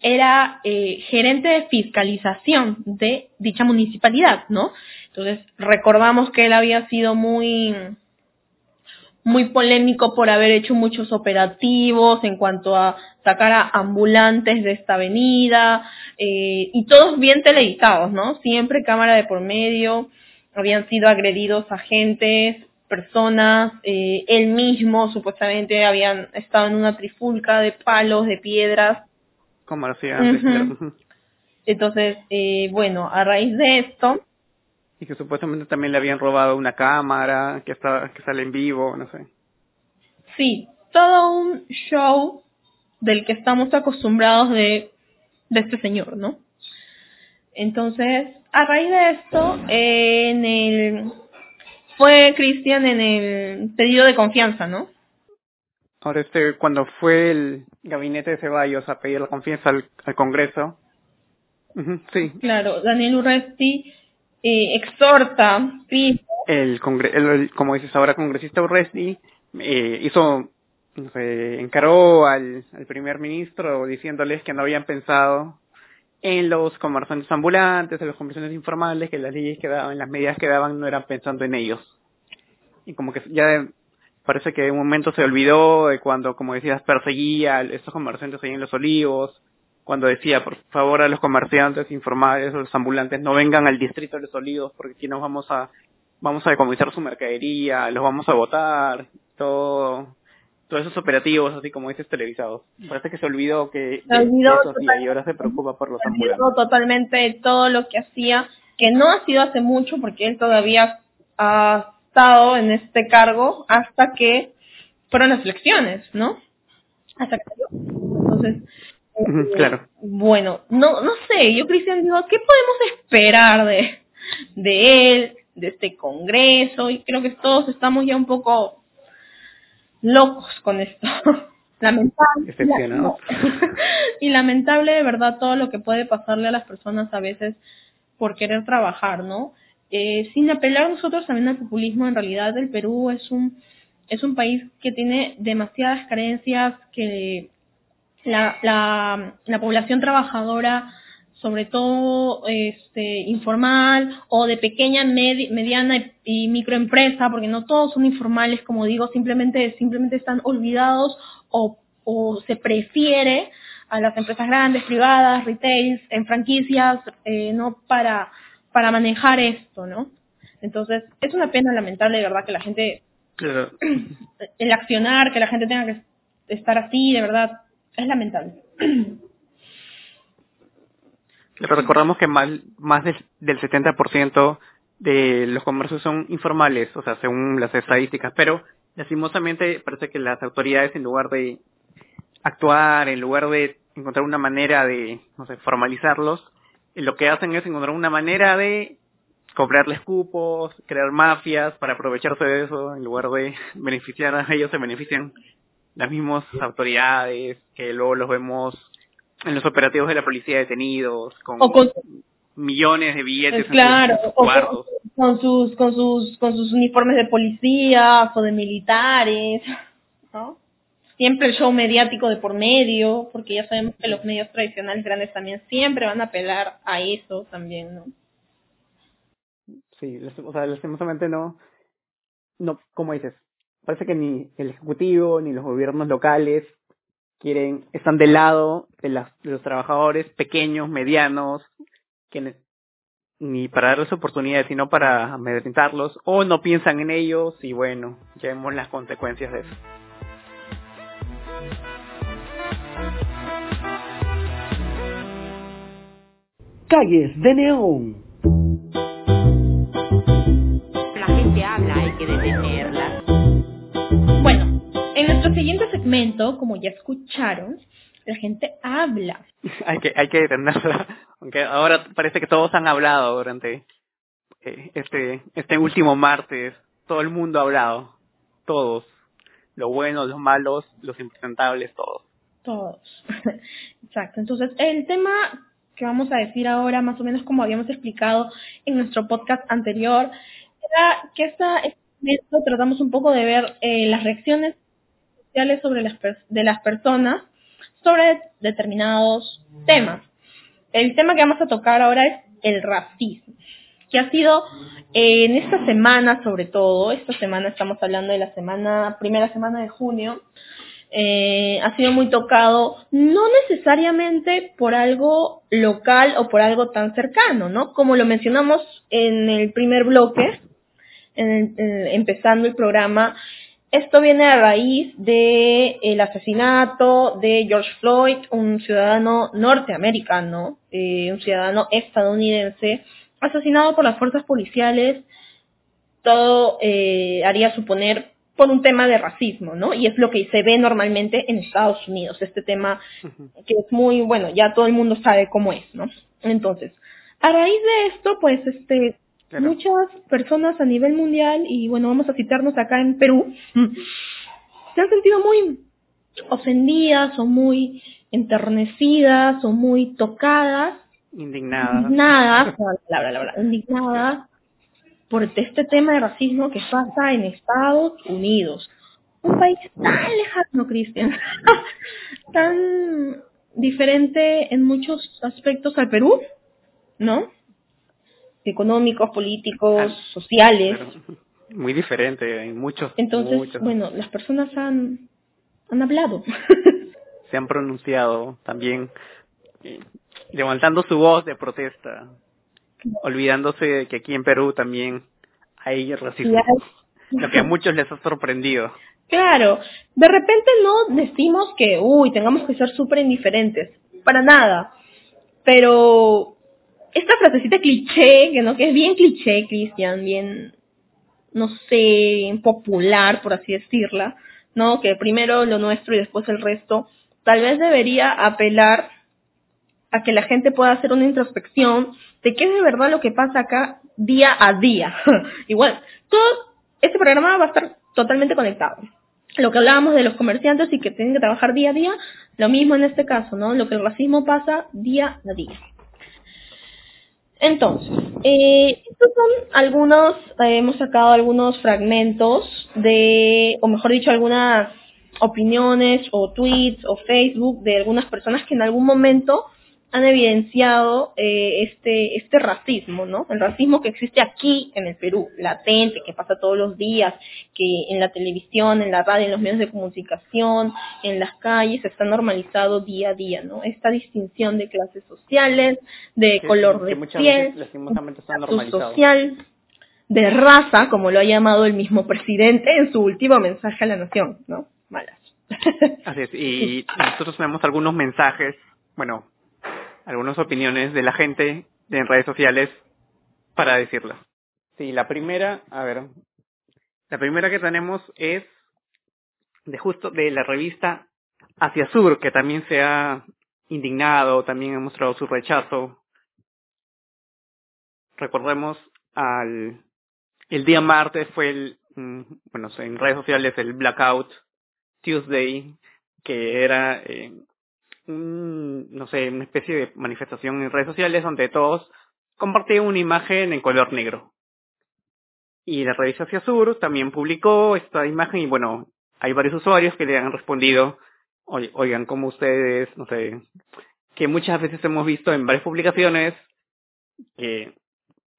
era eh, gerente de fiscalización de dicha municipalidad, ¿no? Entonces, recordamos que él había sido muy muy polémico por haber hecho muchos operativos en cuanto a sacar a ambulantes de esta avenida eh, y todos bien televisados, ¿no? Siempre cámara de por medio, habían sido agredidos agentes, personas, eh, él mismo supuestamente habían estado en una trifulca de palos, de piedras.
Como hacía
Entonces, eh, bueno, a raíz de esto...
Y que supuestamente también le habían robado una cámara, que, estaba, que sale en vivo, no sé.
Sí, todo un show del que estamos acostumbrados de, de este señor, ¿no? Entonces, a raíz de esto, en el fue Cristian en el pedido de confianza, ¿no?
Ahora este, cuando fue el gabinete de Ceballos a pedir la confianza al, al Congreso, sí.
Claro, Daniel Urresti exhorta,
el, congre el, como dices ahora, congresista Urresti eh, hizo, encaró al, primer ministro diciéndoles que no habían pensado en los comerciantes ambulantes, en los comerciantes informales, que las leyes que daban, las medidas que daban no eran pensando en ellos. Y como que ya parece que en un momento se olvidó de cuando, como decías, perseguía a estos comerciantes ahí en los olivos, cuando decía, por favor, a los comerciantes informales o los ambulantes no vengan al distrito de los olivos porque aquí nos vamos a, vamos a decomisar su mercadería, los vamos a votar, todo, todos esos operativos, así como dices, televisados. Parece que se olvidó que
se olvidó
eso y ahora se preocupa por los
se
ambulantes.
olvidó totalmente todo lo que hacía, que no ha sido hace mucho porque él todavía ha estado en este cargo hasta que fueron las elecciones, ¿no? Hasta que Entonces,
Ujú, claro.
bueno, no no sé, yo Cristian digo, ¿qué podemos esperar de de él, de este congreso? Y creo que todos estamos ya un poco locos con esto. lamentable. Y lamentable de verdad todo lo que puede pasarle a las personas a veces por querer trabajar, ¿no? Eh, sin apelar nosotros también al populismo, en realidad el Perú es un es un país que tiene demasiadas carencias, que la, la, la población trabajadora sobre todo este, informal o de pequeña, mediana y microempresa, porque no todos son informales, como digo, simplemente, simplemente están olvidados o, o se prefiere a las empresas grandes, privadas, retails, en franquicias, eh, no para, para manejar esto, ¿no? Entonces, es una pena lamentable, de verdad, que la gente, el accionar, que la gente tenga que estar así, de verdad, es lamentable.
recordamos que más, del, del 70% de los comercios son informales, o sea, según las estadísticas, pero lastimosamente parece que las autoridades en lugar de actuar, en lugar de encontrar una manera de, no sé, formalizarlos, lo que hacen es encontrar una manera de cobrarles cupos, crear mafias para aprovecharse de eso, en lugar de beneficiar a ellos, se benefician las mismas autoridades, que luego los vemos en los operativos de la policía detenidos, con, millones de billetes
claro, en sus cuartos. Con, sus, con, sus, con sus uniformes de policía o de militares, ¿no? Siempre el show mediático de por medio, porque ya sabemos que los medios tradicionales grandes también siempre van a apelar a eso también, ¿no?
Sí, o sea, lastimosamente no, no, como dices, parece que ni el Ejecutivo ni los gobiernos locales quieren, están del lado de, los trabajadores pequeños, medianos, que ni para darles oportunidades, sino para amedrentarlos, o no piensan en ellos y bueno, ya vemos las consecuencias de eso.
Calles de Neón.
Siguiente segmento, como ya escucharon, la gente habla.
hay que hay que detenerla, aunque ahora parece que todos han hablado durante eh, este este último martes. Todo el mundo ha hablado, todos, los buenos, los malos, los impresentables, todos.
Todos, exacto. Entonces el tema que vamos a decir ahora, más o menos como habíamos explicado en nuestro podcast anterior, era que esta tratamos un poco de ver eh, las reacciones sobre las de las personas sobre determinados temas. El tema que vamos a tocar ahora es el racismo, que ha sido eh, en esta semana sobre todo, esta semana estamos hablando de la semana, primera semana de junio, eh, ha sido muy tocado, no necesariamente por algo local o por algo tan cercano, ¿no? Como lo mencionamos en el primer bloque, empezando el programa, esto viene a raíz del el asesinato de George Floyd, un ciudadano norteamericano, eh, un ciudadano estadounidense, asesinado por las fuerzas policiales. Todo eh, haría suponer por un tema de racismo, ¿no? Y es lo que se ve normalmente en Estados Unidos, este tema que es muy, bueno, ya todo el mundo sabe cómo es, ¿no? Entonces, a raíz de esto, pues, este, Muchas personas a nivel mundial, y bueno, vamos a citarnos acá en Perú, se han sentido muy ofendidas o muy enternecidas o muy tocadas.
Indignadas.
Indignadas, la indignadas por este tema de racismo que pasa en Estados Unidos. Un país tan lejano, Cristian, tan diferente en muchos aspectos al Perú, ¿no? Económicos, políticos, sociales.
Muy diferente en muchos.
Entonces, bueno, las personas han, han hablado.
Se han pronunciado también, eh, levantando su voz de protesta, olvidándose de que aquí en Perú también hay racismo, lo que a muchos les ha sorprendido.
Claro, de repente no decimos que, uy, tengamos que ser súper indiferentes, para nada, pero esta frasecita cliché, que no, que es bien cliché, Cristian, bien, no sé, popular, por así decirla, ¿no? Que primero lo nuestro y después el resto, tal vez debería apelar a que la gente pueda hacer una introspección de qué es de verdad lo que pasa acá día a día. Igual, todo este programa va a estar totalmente conectado. Lo que hablábamos de los comerciantes y que tienen que trabajar día a día, lo mismo en este caso, ¿no? Lo que el racismo pasa día a día. Entonces, eh, estos son algunos, eh, hemos sacado algunos fragmentos de, o mejor dicho, algunas opiniones o tweets o Facebook de algunas personas que en algún momento han evidenciado eh, este, este racismo, ¿no? El racismo que existe aquí en el Perú, latente, que pasa todos los días, que en la televisión, en la radio, en los medios de comunicación, en las calles, está normalizado día a día, ¿no? Esta distinción de clases sociales, de color de piel, social, de raza, como lo ha llamado el mismo presidente en su último mensaje a la nación, ¿no? Malas.
Así es, y nosotros tenemos algunos mensajes, bueno, algunas opiniones de la gente en redes sociales para decirlas. Sí, la primera, a ver, la primera que tenemos es de justo de la revista Hacia Sur, que también se ha indignado, también ha mostrado su rechazo. Recordemos al el día martes fue el, mm, bueno, en redes sociales el Blackout Tuesday, que era eh, un, no sé, una especie de manifestación en redes sociales donde todos compartían una imagen en color negro. Y la revista Hacia Sur también publicó esta imagen y bueno, hay varios usuarios que le han respondido, "Oye, oigan, como ustedes, no sé, que muchas veces hemos visto en varias publicaciones que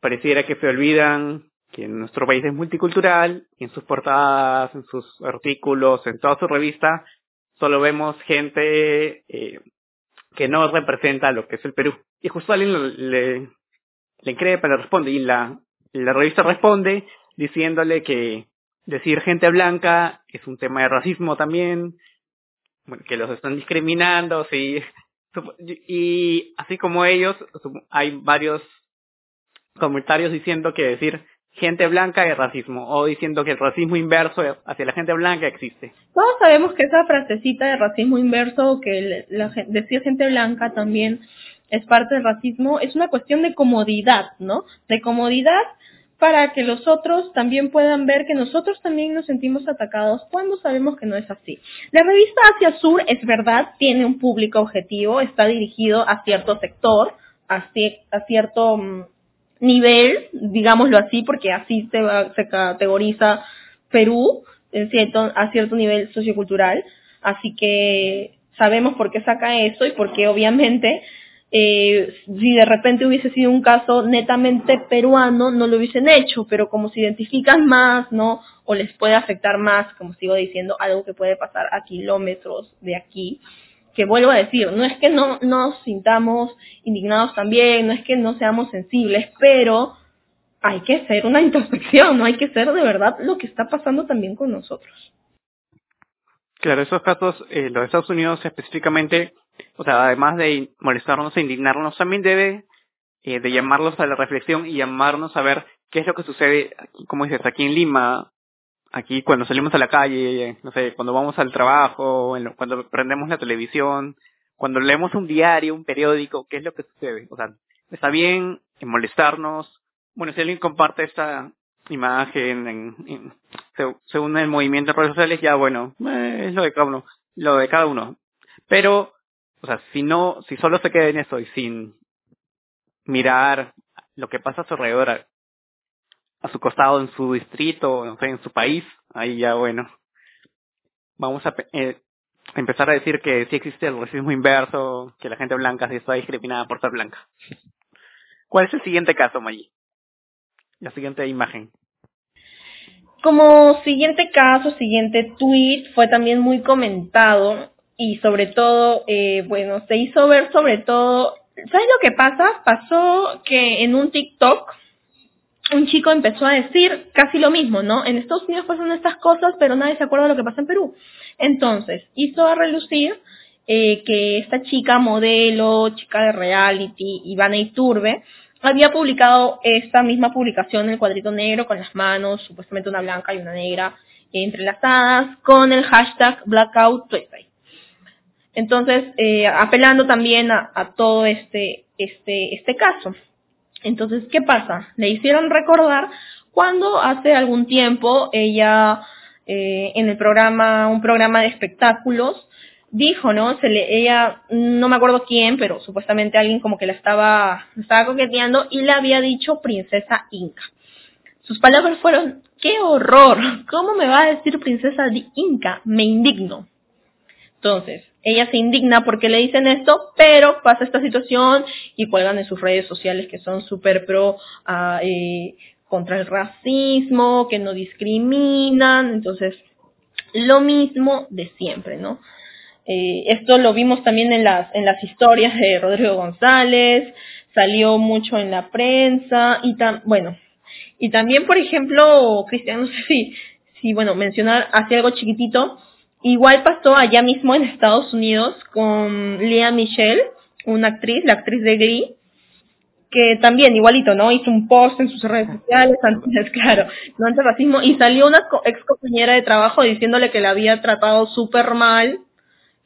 pareciera que se olvidan que nuestro país es multicultural en sus portadas, en sus artículos, en toda su revista, solo vemos gente eh, que no representa lo que es el Perú. Y justo alguien le, le increpa, le responde y la, la revista responde diciéndole que decir gente blanca es un tema de racismo también, que los están discriminando, sí. Y así como ellos, hay varios comentarios diciendo que decir gente blanca es racismo o diciendo que el racismo inverso hacia la gente blanca existe.
Todos sabemos que esa frasecita de racismo inverso, que la, decir gente blanca también es parte del racismo, es una cuestión de comodidad, ¿no? De comodidad para que los otros también puedan ver que nosotros también nos sentimos atacados cuando sabemos que no es así. La revista Asia Sur, es verdad, tiene un público objetivo, está dirigido a cierto sector, a cierto mm, nivel, digámoslo así, porque así se, se categoriza Perú en cierto, a cierto nivel sociocultural. Así que sabemos por qué saca eso y por qué obviamente eh, si de repente hubiese sido un caso netamente peruano, no lo hubiesen hecho, pero como se identifican más, ¿no? O les puede afectar más, como sigo diciendo, algo que puede pasar a kilómetros de aquí, que vuelvo a decir, no es que no nos sintamos indignados también, no es que no seamos sensibles, pero hay que hacer una introspección, no hay que ser de verdad lo que está pasando también con nosotros.
Claro, esos casos, eh, los Estados Unidos específicamente, o sea, además de molestarnos e indignarnos, también debe eh, de llamarlos a la reflexión y llamarnos a ver qué es lo que sucede, como dices, aquí en Lima, aquí cuando salimos a la calle, no sé, cuando vamos al trabajo, en cuando prendemos la televisión, cuando leemos un diario, un periódico, qué es lo que sucede. O sea, está bien en molestarnos. Bueno, si alguien comparte esta imagen, en, en- se, el movimiento de redes sociales, ya bueno, eh, es lo de cada uno, lo de cada uno. Pero, o sea, si no, si solo se queda en eso y sin mirar lo que pasa a su alrededor, a, su costado, en su distrito, no sé, en su país, ahí ya bueno, vamos a eh, empezar a decir que sí existe el racismo inverso, que la gente blanca sí está discriminada por ser blanca. ¿Cuál es el siguiente caso, Maggi? La siguiente imagen.
Como siguiente caso, siguiente tweet, fue también muy comentado y sobre todo, eh, bueno, se hizo ver sobre todo, ¿sabes lo que pasa? Pasó que en un TikTok un chico empezó a decir casi lo mismo, ¿no? En Estados Unidos pasan estas cosas, pero nadie se acuerda de lo que pasa en Perú. Entonces, hizo a relucir eh, que esta chica modelo, chica de reality, Ivana Iturbe, había publicado esta misma publicación en el cuadrito negro con las manos, supuestamente una blanca y una negra entrelazadas, con el hashtag Blackout Tuesday. Entonces, eh, apelando también a, a todo este, este, este caso. Entonces, ¿qué pasa? Le hicieron recordar cuando hace algún tiempo ella eh, en el programa, un programa de espectáculos, dijo, ¿no? Se le, ella, no me acuerdo quién, pero supuestamente alguien como que la estaba, la estaba coqueteando y le había dicho princesa Inca. Sus palabras fueron, ¡qué horror! ¿Cómo me va a decir princesa Inca? Me indigno. Entonces, ella se indigna porque le dicen esto, pero pasa esta situación y cuelgan en sus redes sociales que son súper pro ah, eh, contra el racismo, que no discriminan, entonces lo mismo de siempre, ¿no? Eh, esto lo vimos también en las, en las historias de Rodrigo González, salió mucho en la prensa y tan, bueno, y también, por ejemplo, Cristian, no sé si, si, bueno, mencionar así algo chiquitito, igual pasó allá mismo en Estados Unidos con Lea Michelle, una actriz, la actriz de Glee, que también igualito, ¿no? Hizo un post en sus redes sociales, antes, claro, no antes racismo, y salió una ex compañera de trabajo diciéndole que la había tratado súper mal,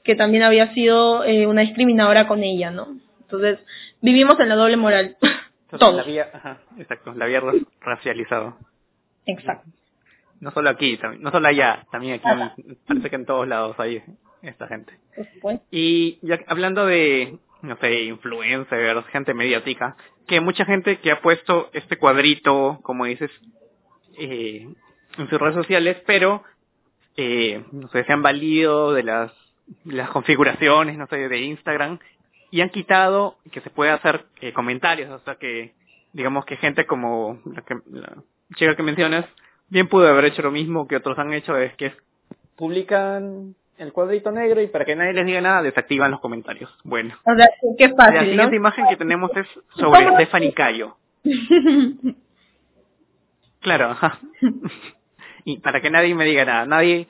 que también había sido eh, una discriminadora con ella, ¿no? Entonces, vivimos en la doble moral.
Todos. La había, ajá, exacto, la había racializado.
Exacto.
No solo aquí, no solo allá, también aquí, parece que en todos lados hay esta gente. Y ya hablando de, no sé, influencers, gente mediática, que mucha gente que ha puesto este cuadrito, como dices, eh, en sus redes sociales, pero, eh, no sé, se han valido de las, las configuraciones, no sé, de Instagram y han quitado que se puede hacer eh, comentarios, o sea que digamos que gente como la, que, la chica que mencionas bien pudo haber hecho lo mismo que otros han hecho, es que publican el cuadrito negro y para que nadie les diga nada desactivan los comentarios. Bueno.
O sea, qué fácil,
La siguiente imagen que tenemos es sobre Stephanie Cayo. claro, ajá. y para que nadie me diga nada, nadie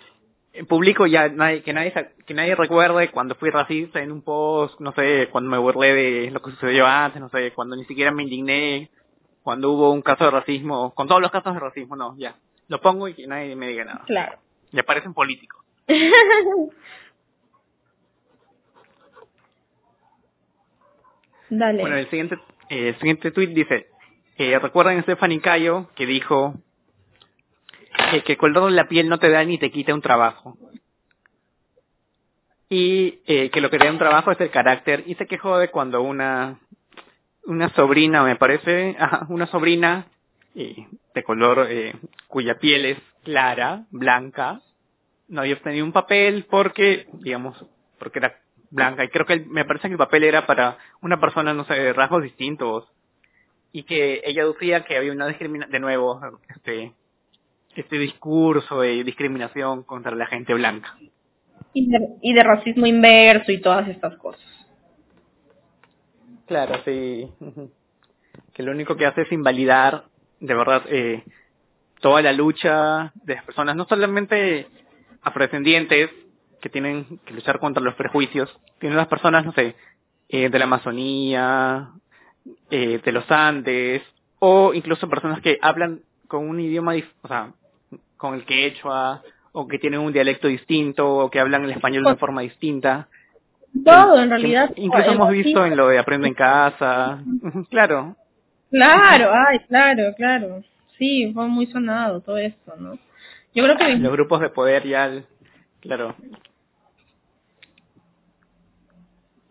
publico ya nadie, que nadie que nadie recuerde cuando fui racista en un post, no sé, cuando me burlé de lo que sucedió antes, no sé, cuando ni siquiera me indigné, cuando hubo un caso de racismo, con todos los casos de racismo, no, ya. Lo pongo y que nadie me diga nada.
Claro.
Y aparecen políticos.
Dale.
Bueno, el siguiente, eh, el siguiente tweet dice, eh, recuerdan a Stephanie Cayo que dijo que, que color la piel no te da ni te quita un trabajo. Y eh, que lo que te da un trabajo es el carácter. Y se quejó de cuando una, una sobrina, me parece, ajá, una sobrina eh, de color eh, cuya piel es clara, blanca, no había obtenido un papel porque, digamos, porque era blanca. Y creo que me parece que el papel era para una persona, no sé, de rasgos distintos. Y que ella decía que había una discriminación, de nuevo, este, este discurso de discriminación contra la gente blanca.
Y de, y de racismo inverso y todas estas cosas.
Claro, sí. Que lo único que hace es invalidar, de verdad, eh, toda la lucha de las personas, no solamente afrodescendientes que tienen que luchar contra los prejuicios, sino las personas, no sé, eh, de la Amazonía, eh, de los Andes, o incluso personas que hablan con un idioma, o sea, con el quechua, o que tienen un dialecto distinto, o que hablan el español de forma distinta.
Todo, en realidad.
Incluso hemos visto en lo de Aprendo en Casa. claro.
Claro, ay, claro, claro. Sí, fue muy sonado todo esto, ¿no? Yo creo que...
Los grupos de poder ya, claro.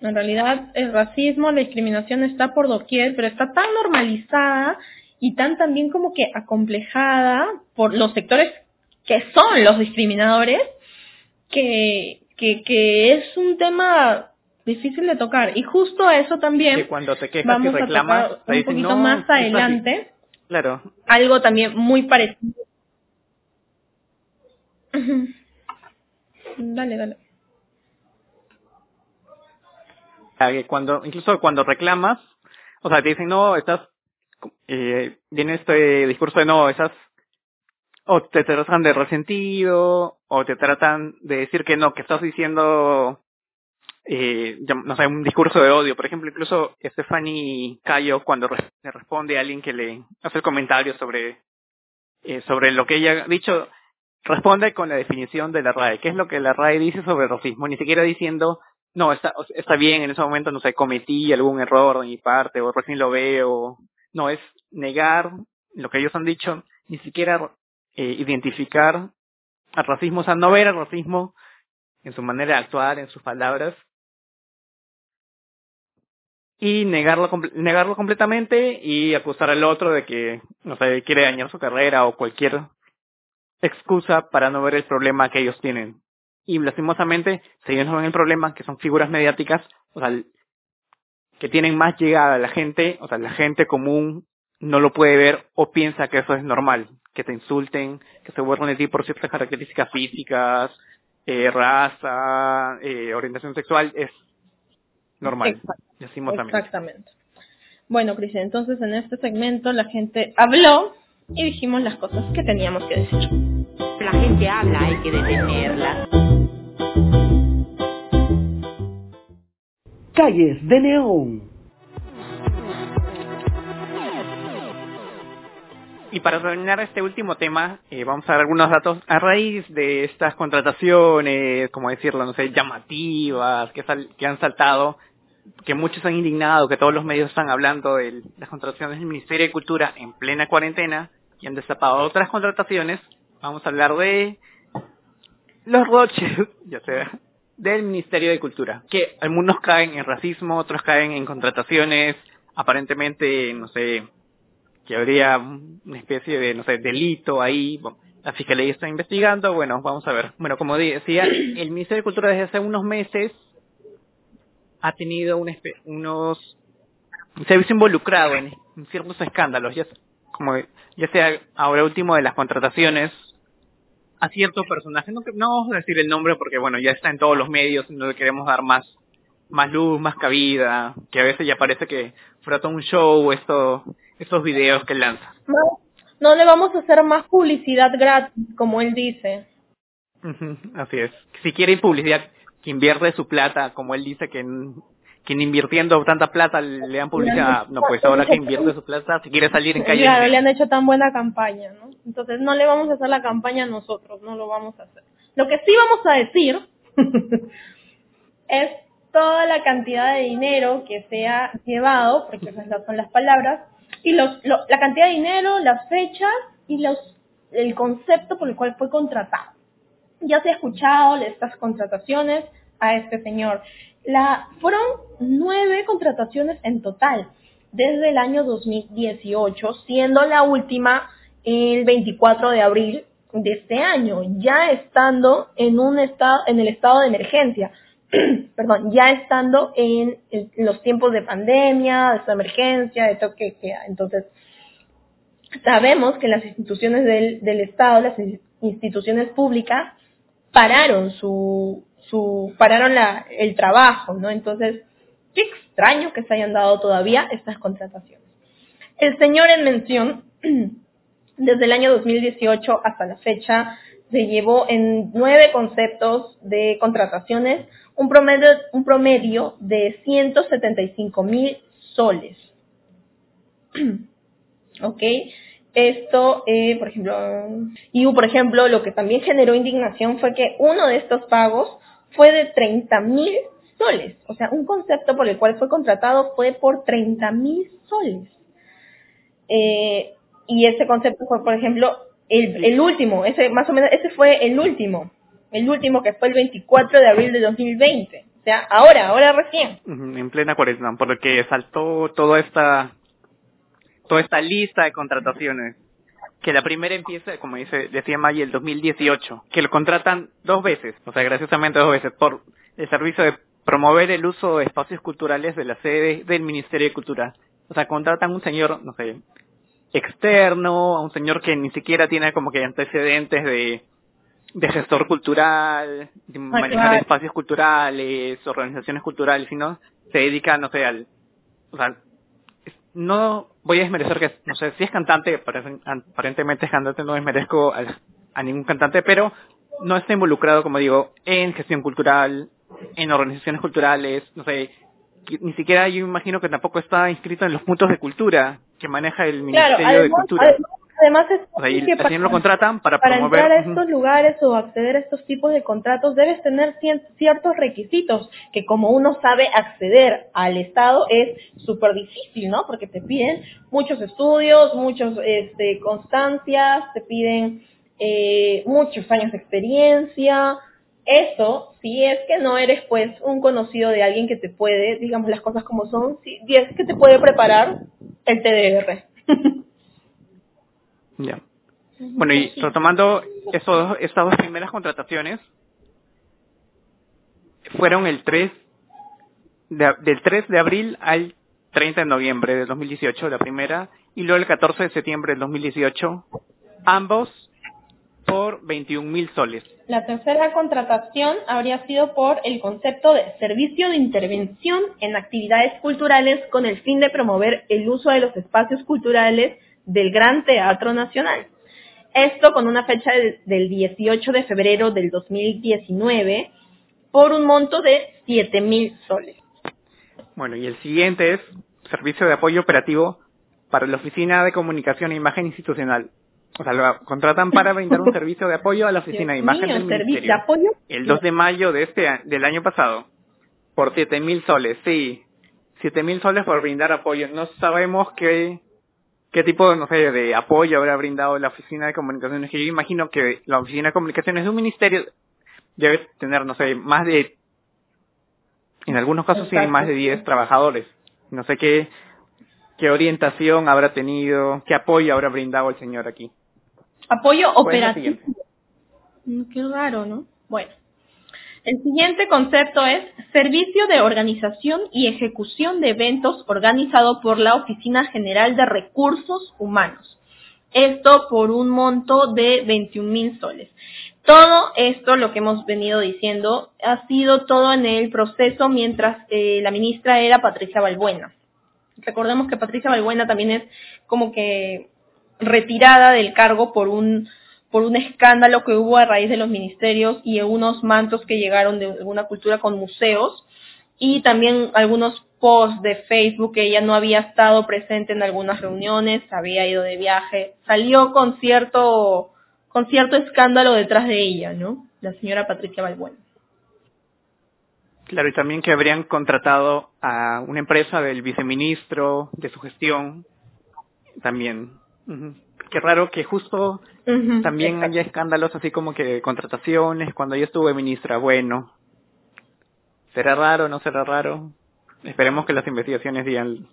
En realidad el racismo, la discriminación está por doquier, pero está tan normalizada y tan también como que acomplejada por los sectores que son los discriminadores, que, que, que es un tema difícil de tocar. Y justo a eso también
que cuando te quejas
vamos
y reclamas,
a tocar un poquito más adelante.
Claro.
Algo también muy parecido. dale, dale.
Cuando, incluso cuando reclamas, o sea, te dicen, no, estás, eh, viene este discurso de no, estás o te tratan de resentido, o te tratan de decir que no, que estás diciendo, eh, no sé, un discurso de odio. Por ejemplo, incluso Stephanie Cayo, cuando le responde a alguien que le hace el comentario sobre, eh, sobre lo que ella ha dicho, responde con la definición de la RAE. ¿Qué es lo que la RAE dice sobre racismo? Ni siquiera diciendo, no, está, está bien, en ese momento, no sé, cometí algún error de mi parte, o recién lo veo. No, es negar lo que ellos han dicho, ni siquiera eh, identificar al racismo, o sea, no ver al racismo en su manera de actuar, en sus palabras, y negarlo, negarlo completamente y acusar al otro de que, no sé, quiere dañar su carrera o cualquier excusa para no ver el problema que ellos tienen. y lastimosamente, si ellos no ven el problema, que son figuras mediáticas, o sea, que tienen más llegada a la gente, o sea, la gente común no lo puede ver o piensa que eso es normal, que te insulten, que se burlen de ti por ciertas características físicas, eh, raza, eh, orientación sexual, es normal. Lastimosamente.
Exactamente. Bueno, Cristian, entonces en este segmento la gente habló y dijimos las cosas que teníamos que decir.
La gente habla, hay que detenerla.
Calles de Neón.
Y para terminar este último tema, eh, vamos a dar algunos datos a raíz de estas contrataciones, como decirlo, no sé, llamativas, que, sal- que han saltado, que muchos han indignado, que todos los medios están hablando de las contrataciones del Ministerio de Cultura en plena cuarentena y han destapado otras contrataciones. Vamos a hablar de los Rothschild, ya sea, del Ministerio de Cultura, que algunos caen en racismo, otros caen en contrataciones, aparentemente, no sé, que habría una especie de, no sé, delito ahí. La Fiscalía está investigando, bueno, vamos a ver. Bueno, como decía, el Ministerio de Cultura desde hace unos meses ha tenido espe- unos... se ha visto involucrado en, en ciertos escándalos, ya, como, ya sea ahora último de las contrataciones a cierto personaje, no, no vamos a decir el nombre porque bueno, ya está en todos los medios, no le queremos dar más más luz, más cabida, que a veces ya parece que fuera todo un show esto, estos videos que lanza.
No, no le vamos a hacer más publicidad gratis, como él dice.
Así es. Si quiere publicidad, que invierte su plata, como él dice que, que invirtiendo tanta plata le dan publicidad, no, pues ahora que invierte su plata, si quiere salir en calle.
Claro, le han hecho tan buena campaña, ¿no? Entonces no le vamos a hacer la campaña nosotros, no lo vamos a hacer. Lo que sí vamos a decir es toda la cantidad de dinero que se ha llevado, porque esas son las palabras, y los, lo- la cantidad de dinero, las fechas y los, el concepto por el cual fue contratado. Ya se ha escuchado estas contrataciones a este señor. Fueron nueve contrataciones en total desde el año 2018, siendo la última el 24 de abril de este año, ya estando en un estado, en el estado de emergencia, perdón, ya estando en, los tiempos de pandemia, de emergencia, de toque de queda. Entonces, sabemos que las instituciones del, Estado, las in- instituciones públicas, pararon su, su, pararon la, el trabajo, ¿no? Entonces, qué extraño que se hayan dado todavía estas contrataciones. El señor en mención, desde el año 2018 hasta la fecha, se llevó en nueve conceptos de contrataciones un promedio, un promedio de 175 mil soles. ¿ok? Esto, eh, por ejemplo, y por ejemplo, lo que también generó indignación fue que uno de estos pagos fue de 30 mil soles. O sea, un concepto por el cual fue contratado fue por 30 mil soles. Eh, y ese concepto fue, por ejemplo, el, el último, ese más o menos, ese fue el último, el último que fue el 24 de abril de 2020. O sea, ahora, ahora recién.
En plena cuaresma, por lo que saltó toda esta, toda esta lista de contrataciones. Que la primera empieza, como dice, decía Maggie, el 2018, que lo contratan dos veces, o sea, graciosamente dos veces, por el servicio de promover el uso de espacios culturales de la sede del Ministerio de Cultura. O sea, contratan un señor, no sé, externo, a un señor que ni siquiera tiene como que antecedentes de, de gestor cultural, de manejar
claro.
espacios culturales, organizaciones culturales, sino se dedica, no sé, al, o sea, no voy a desmerecer que, no sé, si es cantante, aparentemente es cantante, no desmerezco al- a ningún cantante, pero no está involucrado, como digo, en gestión cultural, en organizaciones culturales, no sé, ni siquiera yo imagino que tampoco está inscrito en los puntos de cultura que maneja el Ministerio
Claro,
de Cultura.
además, además es
o sea, y
que
señor lo contratan para,
para
promover...
entrar a estos lugares o acceder a estos tipos de contratos debes tener ciertos requisitos que como uno sabe acceder al Estado es súper difícil, ¿no? Porque te piden muchos estudios, muchos este, constancias, te piden eh, muchos años de experiencia. Eso, si es que no eres pues un conocido de alguien que te puede, digamos las cosas como son, si, si es que te puede preparar el TDR.
Ya. Bueno, y retomando esos, estas dos primeras contrataciones, fueron el 3 de- del 3 de abril al 30 de noviembre de 2018, la primera, y luego el 14 de septiembre del 2018, ambos por 21 mil soles.
La tercera contratación habría sido por el concepto de servicio de intervención en actividades culturales con el fin de promover el uso de los espacios culturales del Gran Teatro Nacional. Esto con una fecha del, del 18 de febrero del 2019 por un monto de 7 mil soles.
Bueno, y el siguiente es servicio de apoyo operativo para la Oficina de Comunicación e Imagen Institucional. O sea, lo contratan para brindar un servicio de apoyo a la Oficina de Imagen
mío,
del
de
Ministerio.
apoyo.
El 2 de mayo de este del año pasado, por 7 mil soles, sí. 7 mil soles por brindar apoyo. No sabemos qué, qué tipo, no sé, de apoyo habrá brindado la Oficina de Comunicaciones. Que yo imagino que la Oficina de Comunicaciones de un ministerio debe tener, no sé, más de, en algunos casos tiene más de
sí.
10 trabajadores. No sé qué, qué orientación habrá tenido, qué apoyo habrá brindado el señor aquí.
Apoyo
¿Cuál es la
operativo. Mm, Qué raro, ¿no? Bueno. El siguiente concepto es servicio de organización y ejecución de eventos organizado por la Oficina General de Recursos Humanos. Esto por un monto de 21 mil soles. Todo esto, lo que hemos venido diciendo, ha sido todo en el proceso mientras eh, la ministra era Patricia Balbuena. Recordemos que Patricia Balbuena también es como que retirada del cargo por un por un escándalo que hubo a raíz de los ministerios y unos mantos que llegaron de alguna cultura con museos y también algunos posts de Facebook que ella no había estado presente en algunas reuniones, había ido de viaje, salió con cierto con cierto escándalo detrás de ella, ¿no? La señora Patricia Balbuena.
Claro, y también que habrían contratado a una empresa del viceministro, de su gestión, también. Qué raro que justo también
exacto.
haya escándalos así como que contrataciones cuando ella estuvo de ministra. Bueno, ¿será raro no será raro? Esperemos que las investigaciones digan,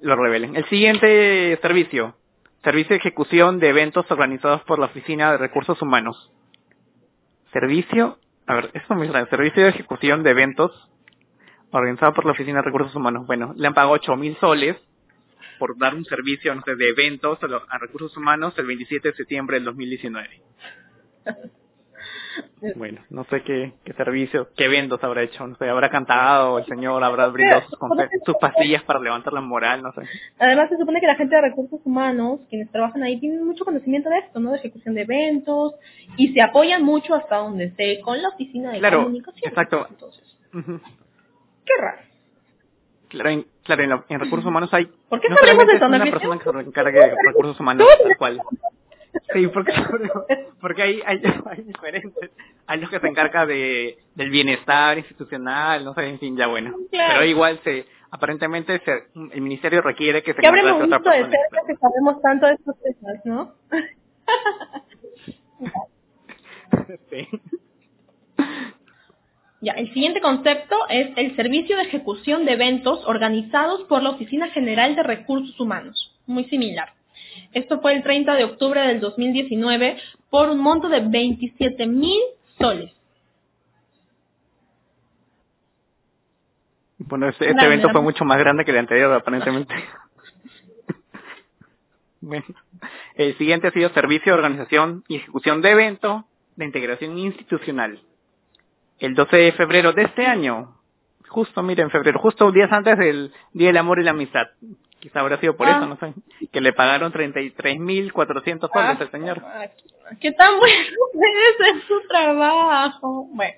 lo revelen. El siguiente servicio, servicio de ejecución de eventos organizados por la Oficina de Recursos Humanos. Servicio, a ver, esto me suena, servicio de ejecución de eventos organizado por la Oficina de Recursos Humanos. Bueno, le han pagado ocho mil soles por dar un servicio, no sé, de eventos a, lo- a recursos humanos el 27 de septiembre del 2019. Bueno, no sé qué, qué servicio, qué eventos habrá hecho, no sé, habrá cantado, el señor habrá brindado sus, sus pastillas para levantar la moral, no sé.
Además, se supone que la gente de recursos humanos, quienes trabajan ahí, tienen mucho conocimiento de esto, ¿no? De ejecución de eventos, y se apoyan mucho hasta donde sé con la oficina de
Claro,
comunicación.
exacto.
Entonces, qué raro.
Claro, en, claro, en, la- en recursos humanos hay
¿Por qué
no
de
es una persona que se encargue de recursos humanos, tal cual. Sí, porque, porque hay, hay, hay diferentes. Hay los que se encarga de, del bienestar institucional, no sé, en fin, ya bueno.
Claro.
Pero igual se, aparentemente se, el ministerio requiere que se
habremos
contrate otra
de
persona
cerca que sabemos tanto de estos temas, ¿no?
Sí.
Ya, el siguiente concepto es el servicio de ejecución de eventos organizados por la Oficina General de Recursos Humanos. Muy similar. Esto fue el 30 de octubre del 2019 por un monto de 27 mil soles.
Bueno, este, este evento fue mucho más grande que el anterior, aparentemente. bueno, el siguiente ha sido Servicio de Organización y Ejecución de Evento de Integración Institucional. El 12 de febrero de este año, justo, mire, en febrero, justo días antes del Día del Amor y la Amistad. Quizá habrá sido por
Ah.
eso, no sé. Que le pagaron 33.400 soles al señor.
Ah, ¿Qué tan bueno es en su trabajo? Bueno.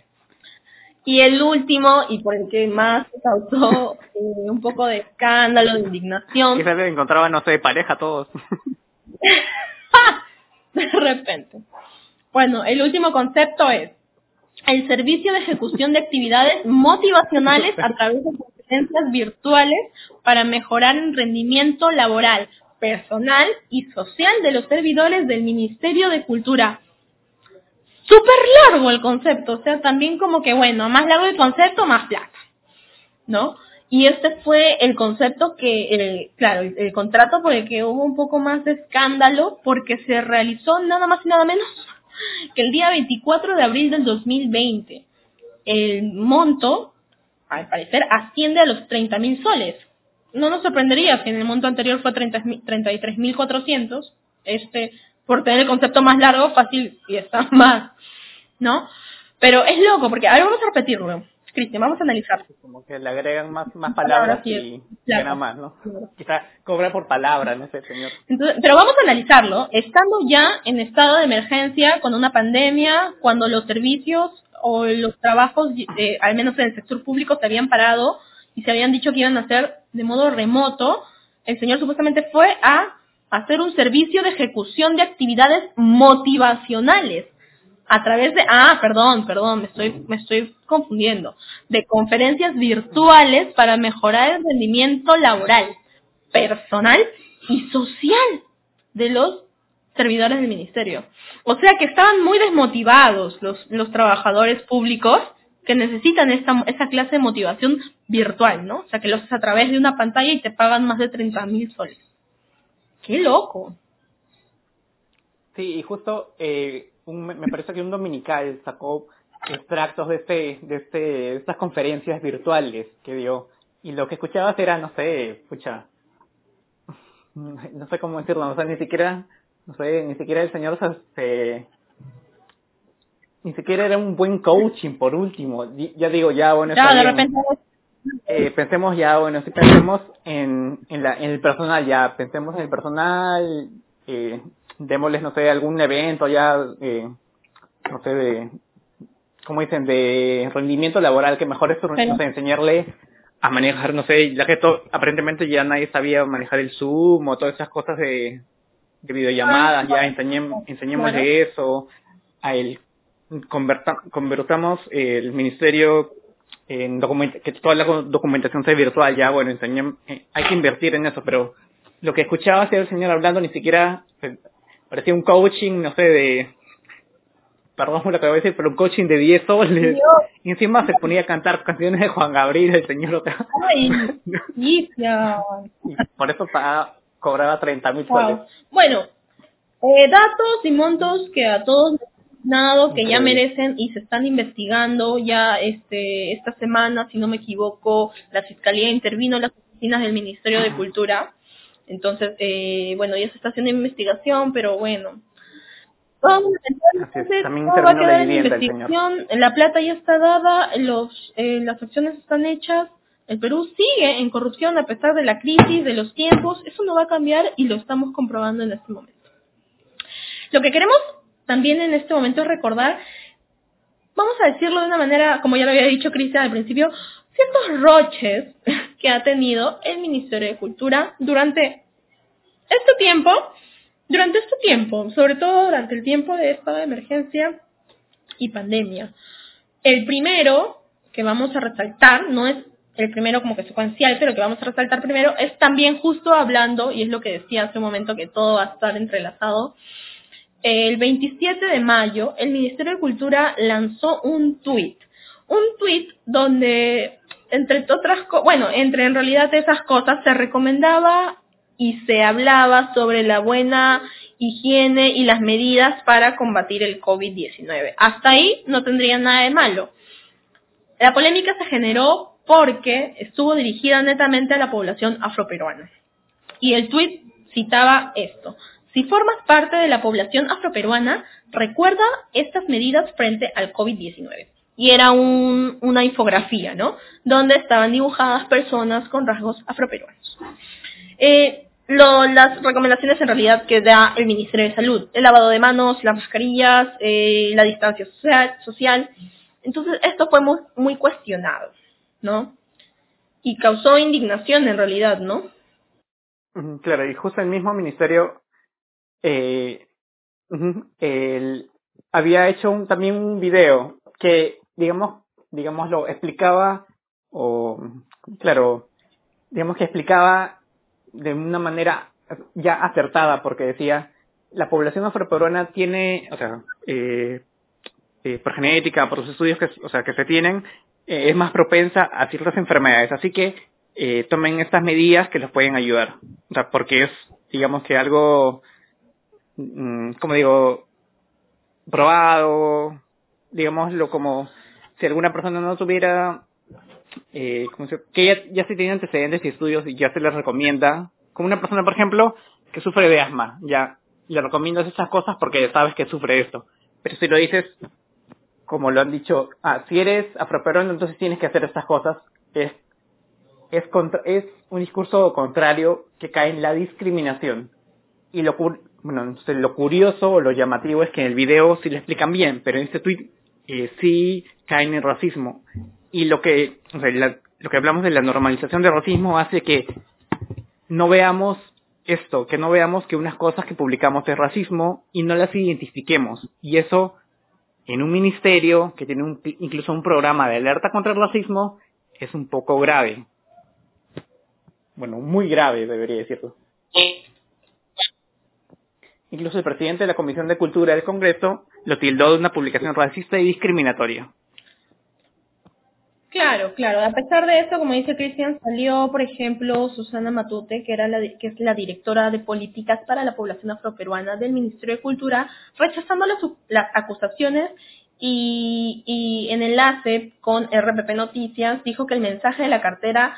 Y el último, y por el que más causó eh, un poco de escándalo, de indignación,
Quizá le encontraban, no sé, pareja todos.
de repente. Bueno, el último concepto es el servicio de ejecución de actividades motivacionales a través de conferencias virtuales para mejorar el rendimiento laboral, personal y social de los servidores del Ministerio de Cultura. Súper largo el concepto, o sea, también como que, bueno, más largo el concepto, más plata, ¿no? Y este fue el concepto que, claro, el, el contrato por el que hubo un poco más de escándalo, porque se realizó nada más y nada menos que el día 24 de abril del 2020. el monto, al parecer, asciende a los 30 mil soles. No nos sorprendería que en el monto anterior fue 33.400, este, por tener el concepto más largo, fácil y está más, ¿no? Pero es loco, porque ahora vamos a repetirlo. Cristian, vamos a analizar.
Como que le agregan más, más palabras
Palabras y- claro.
gana más, ¿no? Quizá cobra por palabra, no sé, señor.
Entonces, pero vamos a analizarlo, estando ya en estado de emergencia, con una pandemia, cuando los servicios o los trabajos, eh, al menos en el sector público, se habían parado y se habían dicho que iban a hacer de modo remoto, el señor supuestamente fue a hacer un servicio de ejecución de actividades motivacionales a través de, ah, perdón, perdón, me estoy, me estoy confundiendo, de conferencias virtuales para mejorar el rendimiento laboral, personal y social de los servidores del ministerio. O sea que estaban muy desmotivados los, los trabajadores públicos que necesitan esta, esta clase de motivación virtual, ¿no? O sea que lo haces a través de una pantalla y te pagan más de 30 mil soles. ¡Qué loco!
Sí, y justo eh, un- me parece que un dominical sacó extractos de este, de este, de estas conferencias virtuales que dio. Y lo que escuchabas era, no sé, pucha, no sé cómo decirlo, o sea, ni siquiera, no sé, ni siquiera el señor se, ni siquiera era un buen coaching por último, ya digo, ya bueno,
de repente,
Eh, pensemos ya, bueno, si pensemos en, en, la, en el personal ya, pensemos en el personal, eh, démosles, no sé, algún evento ya, eh, no sé, de, ¿cómo dicen?, de rendimiento laboral, que mejor es, no
Pero-
sé, enseñarle a manejar, no sé, ya que to- aparentemente ya nadie sabía manejar el Zoom o todas esas cosas de, de videollamadas, ya enseñem, enseñémosle eso, a él, converta, convertamos el ministerio en que toda la documentación sea virtual ya, bueno, enseñem- eh, hay que invertir en eso, pero lo que escuchaba era el señor hablando ni siquiera eh, parecía un coaching, no sé, de, perdón por lo que voy a decir, pero un coaching de 10 soles. Y encima se ponía a cantar canciones de Juan Gabriel, el señor otra.
¡ay!
Y por eso pagaba- cobraba 30 mil
Wow.
soles.
Bueno, eh, datos y montos que a todos dado, que ya merecen y se están investigando ya este esta semana, si no me equivoco, la fiscalía intervino en las oficinas del Ministerio de Cultura. Entonces, eh, bueno, ya se está haciendo investigación, pero bueno. Vamos, entonces,
es, también
todo va a quedar en
señor.
investigación, la plata ya está dada, los, eh, las acciones están hechas, el Perú sigue en corrupción a pesar de la crisis, de los tiempos, eso no va a cambiar y lo estamos comprobando en este momento. Lo que queremos también en este momento es recordar, vamos a decirlo de una manera, como ya lo había dicho Cristian al principio, ciertos roches que ha tenido el Ministerio de Cultura durante este tiempo, durante este tiempo, sobre todo durante el tiempo de estado de emergencia y pandemia. El primero que vamos a resaltar, no es el primero como que secuencial, pero que vamos a resaltar primero, es también justo hablando, y es lo que decía hace un momento que todo va a estar entrelazado, el 27 de mayo el Ministerio de Cultura lanzó un tuit, un tuit donde entre otras cosas, bueno, entre en realidad esas cosas se recomendaba y se hablaba sobre la buena higiene y las medidas para combatir el COVID-19. Hasta ahí no tendría nada de malo. La polémica se generó porque estuvo dirigida netamente a la población afroperuana. Y el tuit citaba esto. Si formas parte de la población afroperuana, recuerda estas medidas frente al COVID-19. Y era un- una infografía, ¿no? Donde estaban dibujadas personas con rasgos afroperuanos. Eh, las recomendaciones en realidad que da el Ministerio de Salud, el lavado de manos, las mascarillas, eh, la distancia social, social. Entonces esto fue muy, muy cuestionado, ¿no? Y causó indignación en realidad, ¿no?
Claro, y justo el mismo ministerio eh, había hecho también un video que, digamos, digamos, lo explicaba, o, claro, digamos que explicaba de una manera ya acertada, porque decía, la población afroperuana tiene, o sea, eh, eh, por genética, por los estudios que, o sea, que se tienen, eh, es más propensa a ciertas enfermedades. Así que tomen estas medidas que los pueden ayudar. O sea, porque es, digamos que algo, mm, como digo, probado, digámoslo como si alguna persona no tuviera, eh, ¿cómo se, que ya, ya se tiene antecedentes y estudios y ya se les recomienda, como una persona, por ejemplo, que sufre de asma, ya le recomiendas esas cosas porque sabes que sufre esto. Pero si lo dices, como lo han dicho, ah, si eres afroperuano, entonces tienes que hacer estas cosas, es, es, contra, es un discurso contrario que cae en la discriminación. Y lo, bueno, lo curioso o lo llamativo es que en el video sí lo explican bien, pero en este tweet eh, sí caen en racismo. Y lo que, o sea, la- lo que hablamos de la normalización del racismo hace que no veamos esto, que no veamos que unas cosas que publicamos es racismo y no las identifiquemos. Y eso, en un ministerio que tiene un- incluso un programa de alerta contra el racismo, es un poco grave. Bueno, muy grave, debería decirlo. Incluso el presidente de la Comisión de Cultura del Congreso lo tildó de una publicación racista y discriminatoria.
Claro, claro. A pesar de eso, como dice Cristian, salió, por ejemplo, Susana Matute, que era la que es la directora de políticas para la población afroperuana del Ministerio de Cultura, rechazando las, acusaciones y, y en enlace con RPP Noticias dijo que el mensaje de la cartera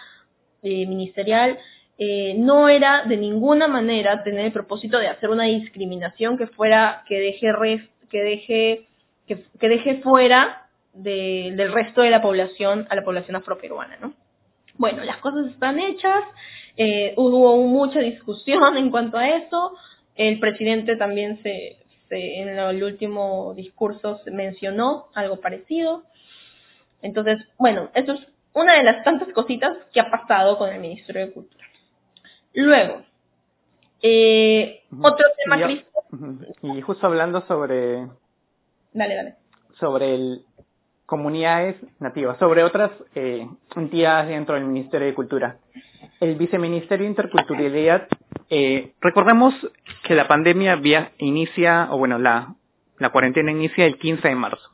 eh, ministerial eh, no era de ninguna manera tener el propósito de hacer una discriminación que fuera que deje res- que deje que, deje fuera de- del resto de la población a la población afroperuana, ¿no? Bueno, las cosas están hechas, eh, hubo mucha discusión en cuanto a eso, el presidente también se, en el último discurso mencionó algo parecido, entonces, bueno, eso es una de las tantas cositas que ha pasado con el Ministerio de Cultura. Luego, eh, otro tema,
Y yo-
Cristo,
Ujú. Y justo hablando sobre
dale, dale.
sobre el, comunidades nativas, sobre otras eh, entidades dentro del Ministerio de Cultura. El Viceministerio de Interculturalidad, eh, recordemos que la pandemia via- inicia, o bueno, la, la cuarentena inicia el 15 de marzo.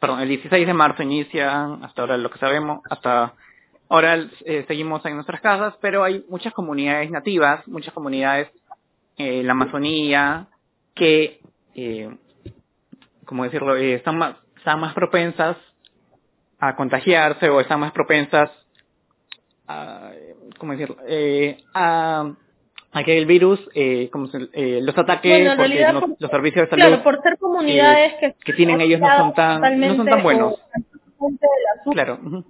Perdón, el 16 de marzo inicia, hasta ahora lo que sabemos, hasta ahora eh, seguimos en nuestras casas, pero hay muchas comunidades nativas, muchas comunidades eh, en la Amazonía, que, eh, como decirlo, eh, están más, están más propensas a contagiarse o están más propensas a, ¿cómo decirlo? A, a que el virus, eh, como se- los ataques,
Bueno, en
porque
realidad,
no-
por-
los servicios de salud
Claro, por ser comunidades que,
que tienen ellos no son tan, no son tan buenos. Claro. Eh,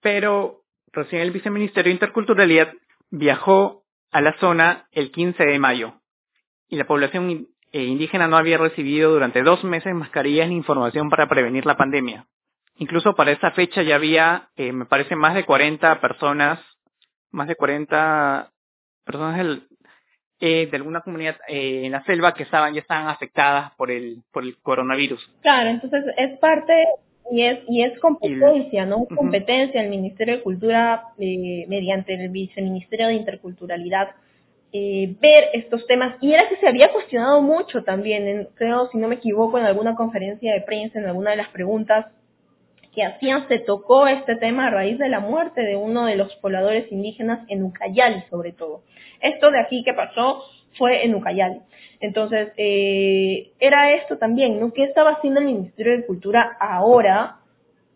Pero recién el viceministerio de Interculturalidad viajó a la zona el 15 de mayo y la población eh, indígena no había recibido durante dos meses mascarillas ni información para prevenir la pandemia. Incluso para esa fecha ya había, eh, me parece, más de 40 personas, más de 40 personas eh, de alguna comunidad en la selva que estaban ya estaban afectadas por el por el coronavirus.
Claro, entonces es parte y es y es competencia, ¿no? Es competencia del Ministerio de Cultura eh, mediante el Viceministerio de Interculturalidad eh, ver estos temas y era que se había cuestionado mucho también, en- creo si no me equivoco en alguna conferencia de prensa en alguna de las preguntas que hacían se tocó este tema a raíz de la muerte de uno de los pobladores indígenas en Ucayali sobre todo. Esto de aquí que pasó fue en Ucayali. Entonces, eh, era esto también, ¿no? ¿Qué estaba haciendo el Ministerio de Cultura ahora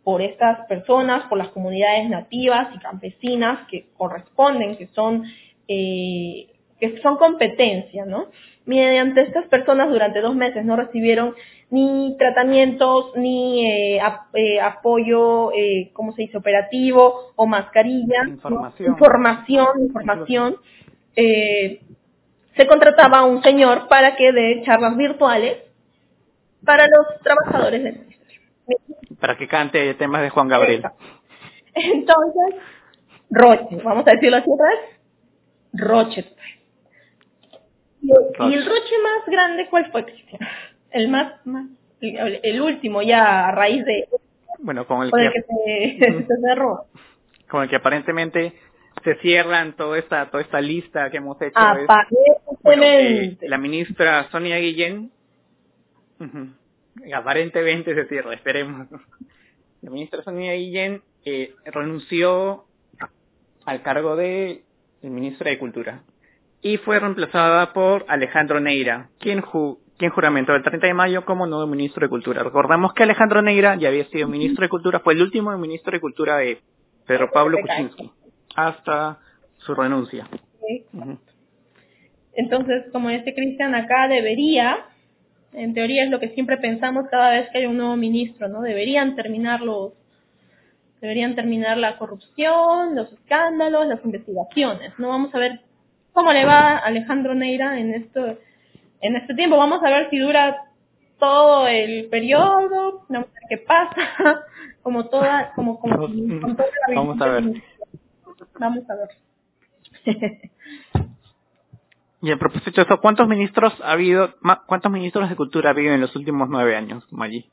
por estas personas, por las comunidades nativas y campesinas que corresponden, que son, eh, que son competencia, ¿no? Mediante estas personas durante dos meses no recibieron ni tratamientos, ni eh, eh, apoyo, eh, ¿cómo se dice?, operativo o mascarilla, ¿no?
Información.
información, información. Eh, se contrataba a un señor para que dé charlas virtuales para los trabajadores del ministerio.
para que cante temas de Juan Gabriel.
Entonces, Roche, vamos a decirlo así otra vez, Roche. Y, y el Roche más grande, ¿cuál fue, Cristian? El más, más el, el último ya a raíz de
Bueno, con el
con el
que,
se cerró.
con el que aparentemente se cierran toda esta toda esta lista que hemos hecho. es, bueno, eh, la ministra Sonia Guillén, aparentemente se cierra, esperemos. La ministra Sonia Guillén eh, renunció al cargo de el ministro de Cultura y fue reemplazada por Alejandro Neira, quien, ju- quien juramentó el 30 de mayo como nuevo ministro de Cultura. Recordamos que Alejandro Neira ya había sido ministro de Cultura, fue el último ministro de Cultura de Pedro Pablo Kuczynski, hasta su renuncia.
Entonces, como dice Cristian, acá debería, en teoría es lo que siempre pensamos cada vez que hay un nuevo ministro, ¿no? Deberían terminar los, deberían terminar la corrupción, los escándalos, las investigaciones, ¿no? Vamos a ver cómo le va a Alejandro Neira en esto, en este tiempo. Vamos a ver si dura todo el periodo, vamos a ver qué pasa, como toda, como, como, con toda la
Vamos a ver.
Vamos a ver.
Y a propósito de eso, ¿cuántos ministros ha habido, cuántos ministros de cultura ha habido en los últimos nueve años, Maggi?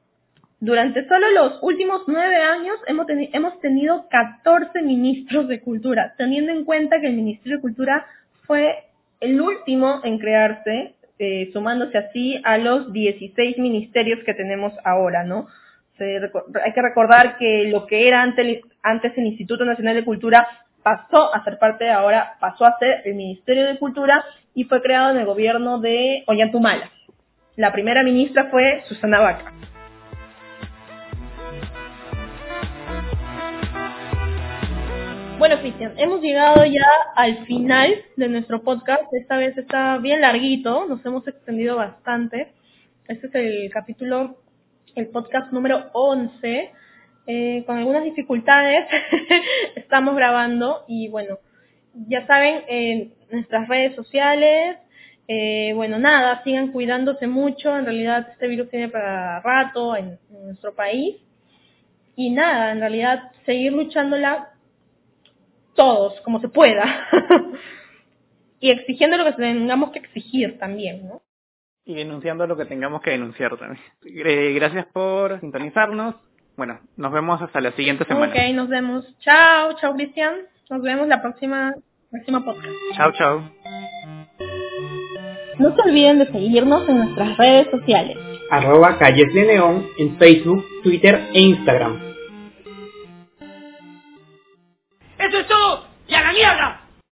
Durante solo los últimos nueve años hemos, teni- hemos tenido 14 ministros de cultura, teniendo en cuenta que el Ministerio de Cultura fue el último en crearse, eh, sumándose así a los 16 ministerios que tenemos ahora, ¿no? Se hay que recordar que lo que era antes, antes el Instituto Nacional de Cultura pasó a ser parte de ahora, pasó a ser el Ministerio de Cultura y fue creado en el gobierno de Ollantumala. La primera ministra fue Susana Vaca. Bueno, Cristian, hemos llegado ya al final de nuestro podcast. Esta vez está bien larguito, nos hemos extendido bastante. Este es el capítulo, el podcast número 11. Eh, con algunas dificultades estamos grabando y bueno, ya saben, en nuestras redes sociales, eh, bueno, nada, sigan cuidándose mucho. En realidad este virus tiene para rato en, en nuestro país. Y nada, en realidad seguir luchándola todos, como se pueda. y exigiendo lo que tengamos que exigir también, ¿no?
Y denunciando lo que tengamos que denunciar también. Eh, gracias por sintonizarnos. Bueno, nos vemos hasta la siguiente semana.
Ok, nos vemos. Chao, chao Cristian. Nos vemos la próxima, próxima podcast.
Chao, chao.
No se olviden de seguirnos en nuestras redes sociales.
Arroba Calles de Neón en Facebook, Twitter e Instagram.
¡Eso es todo! ¡Y a la mierda!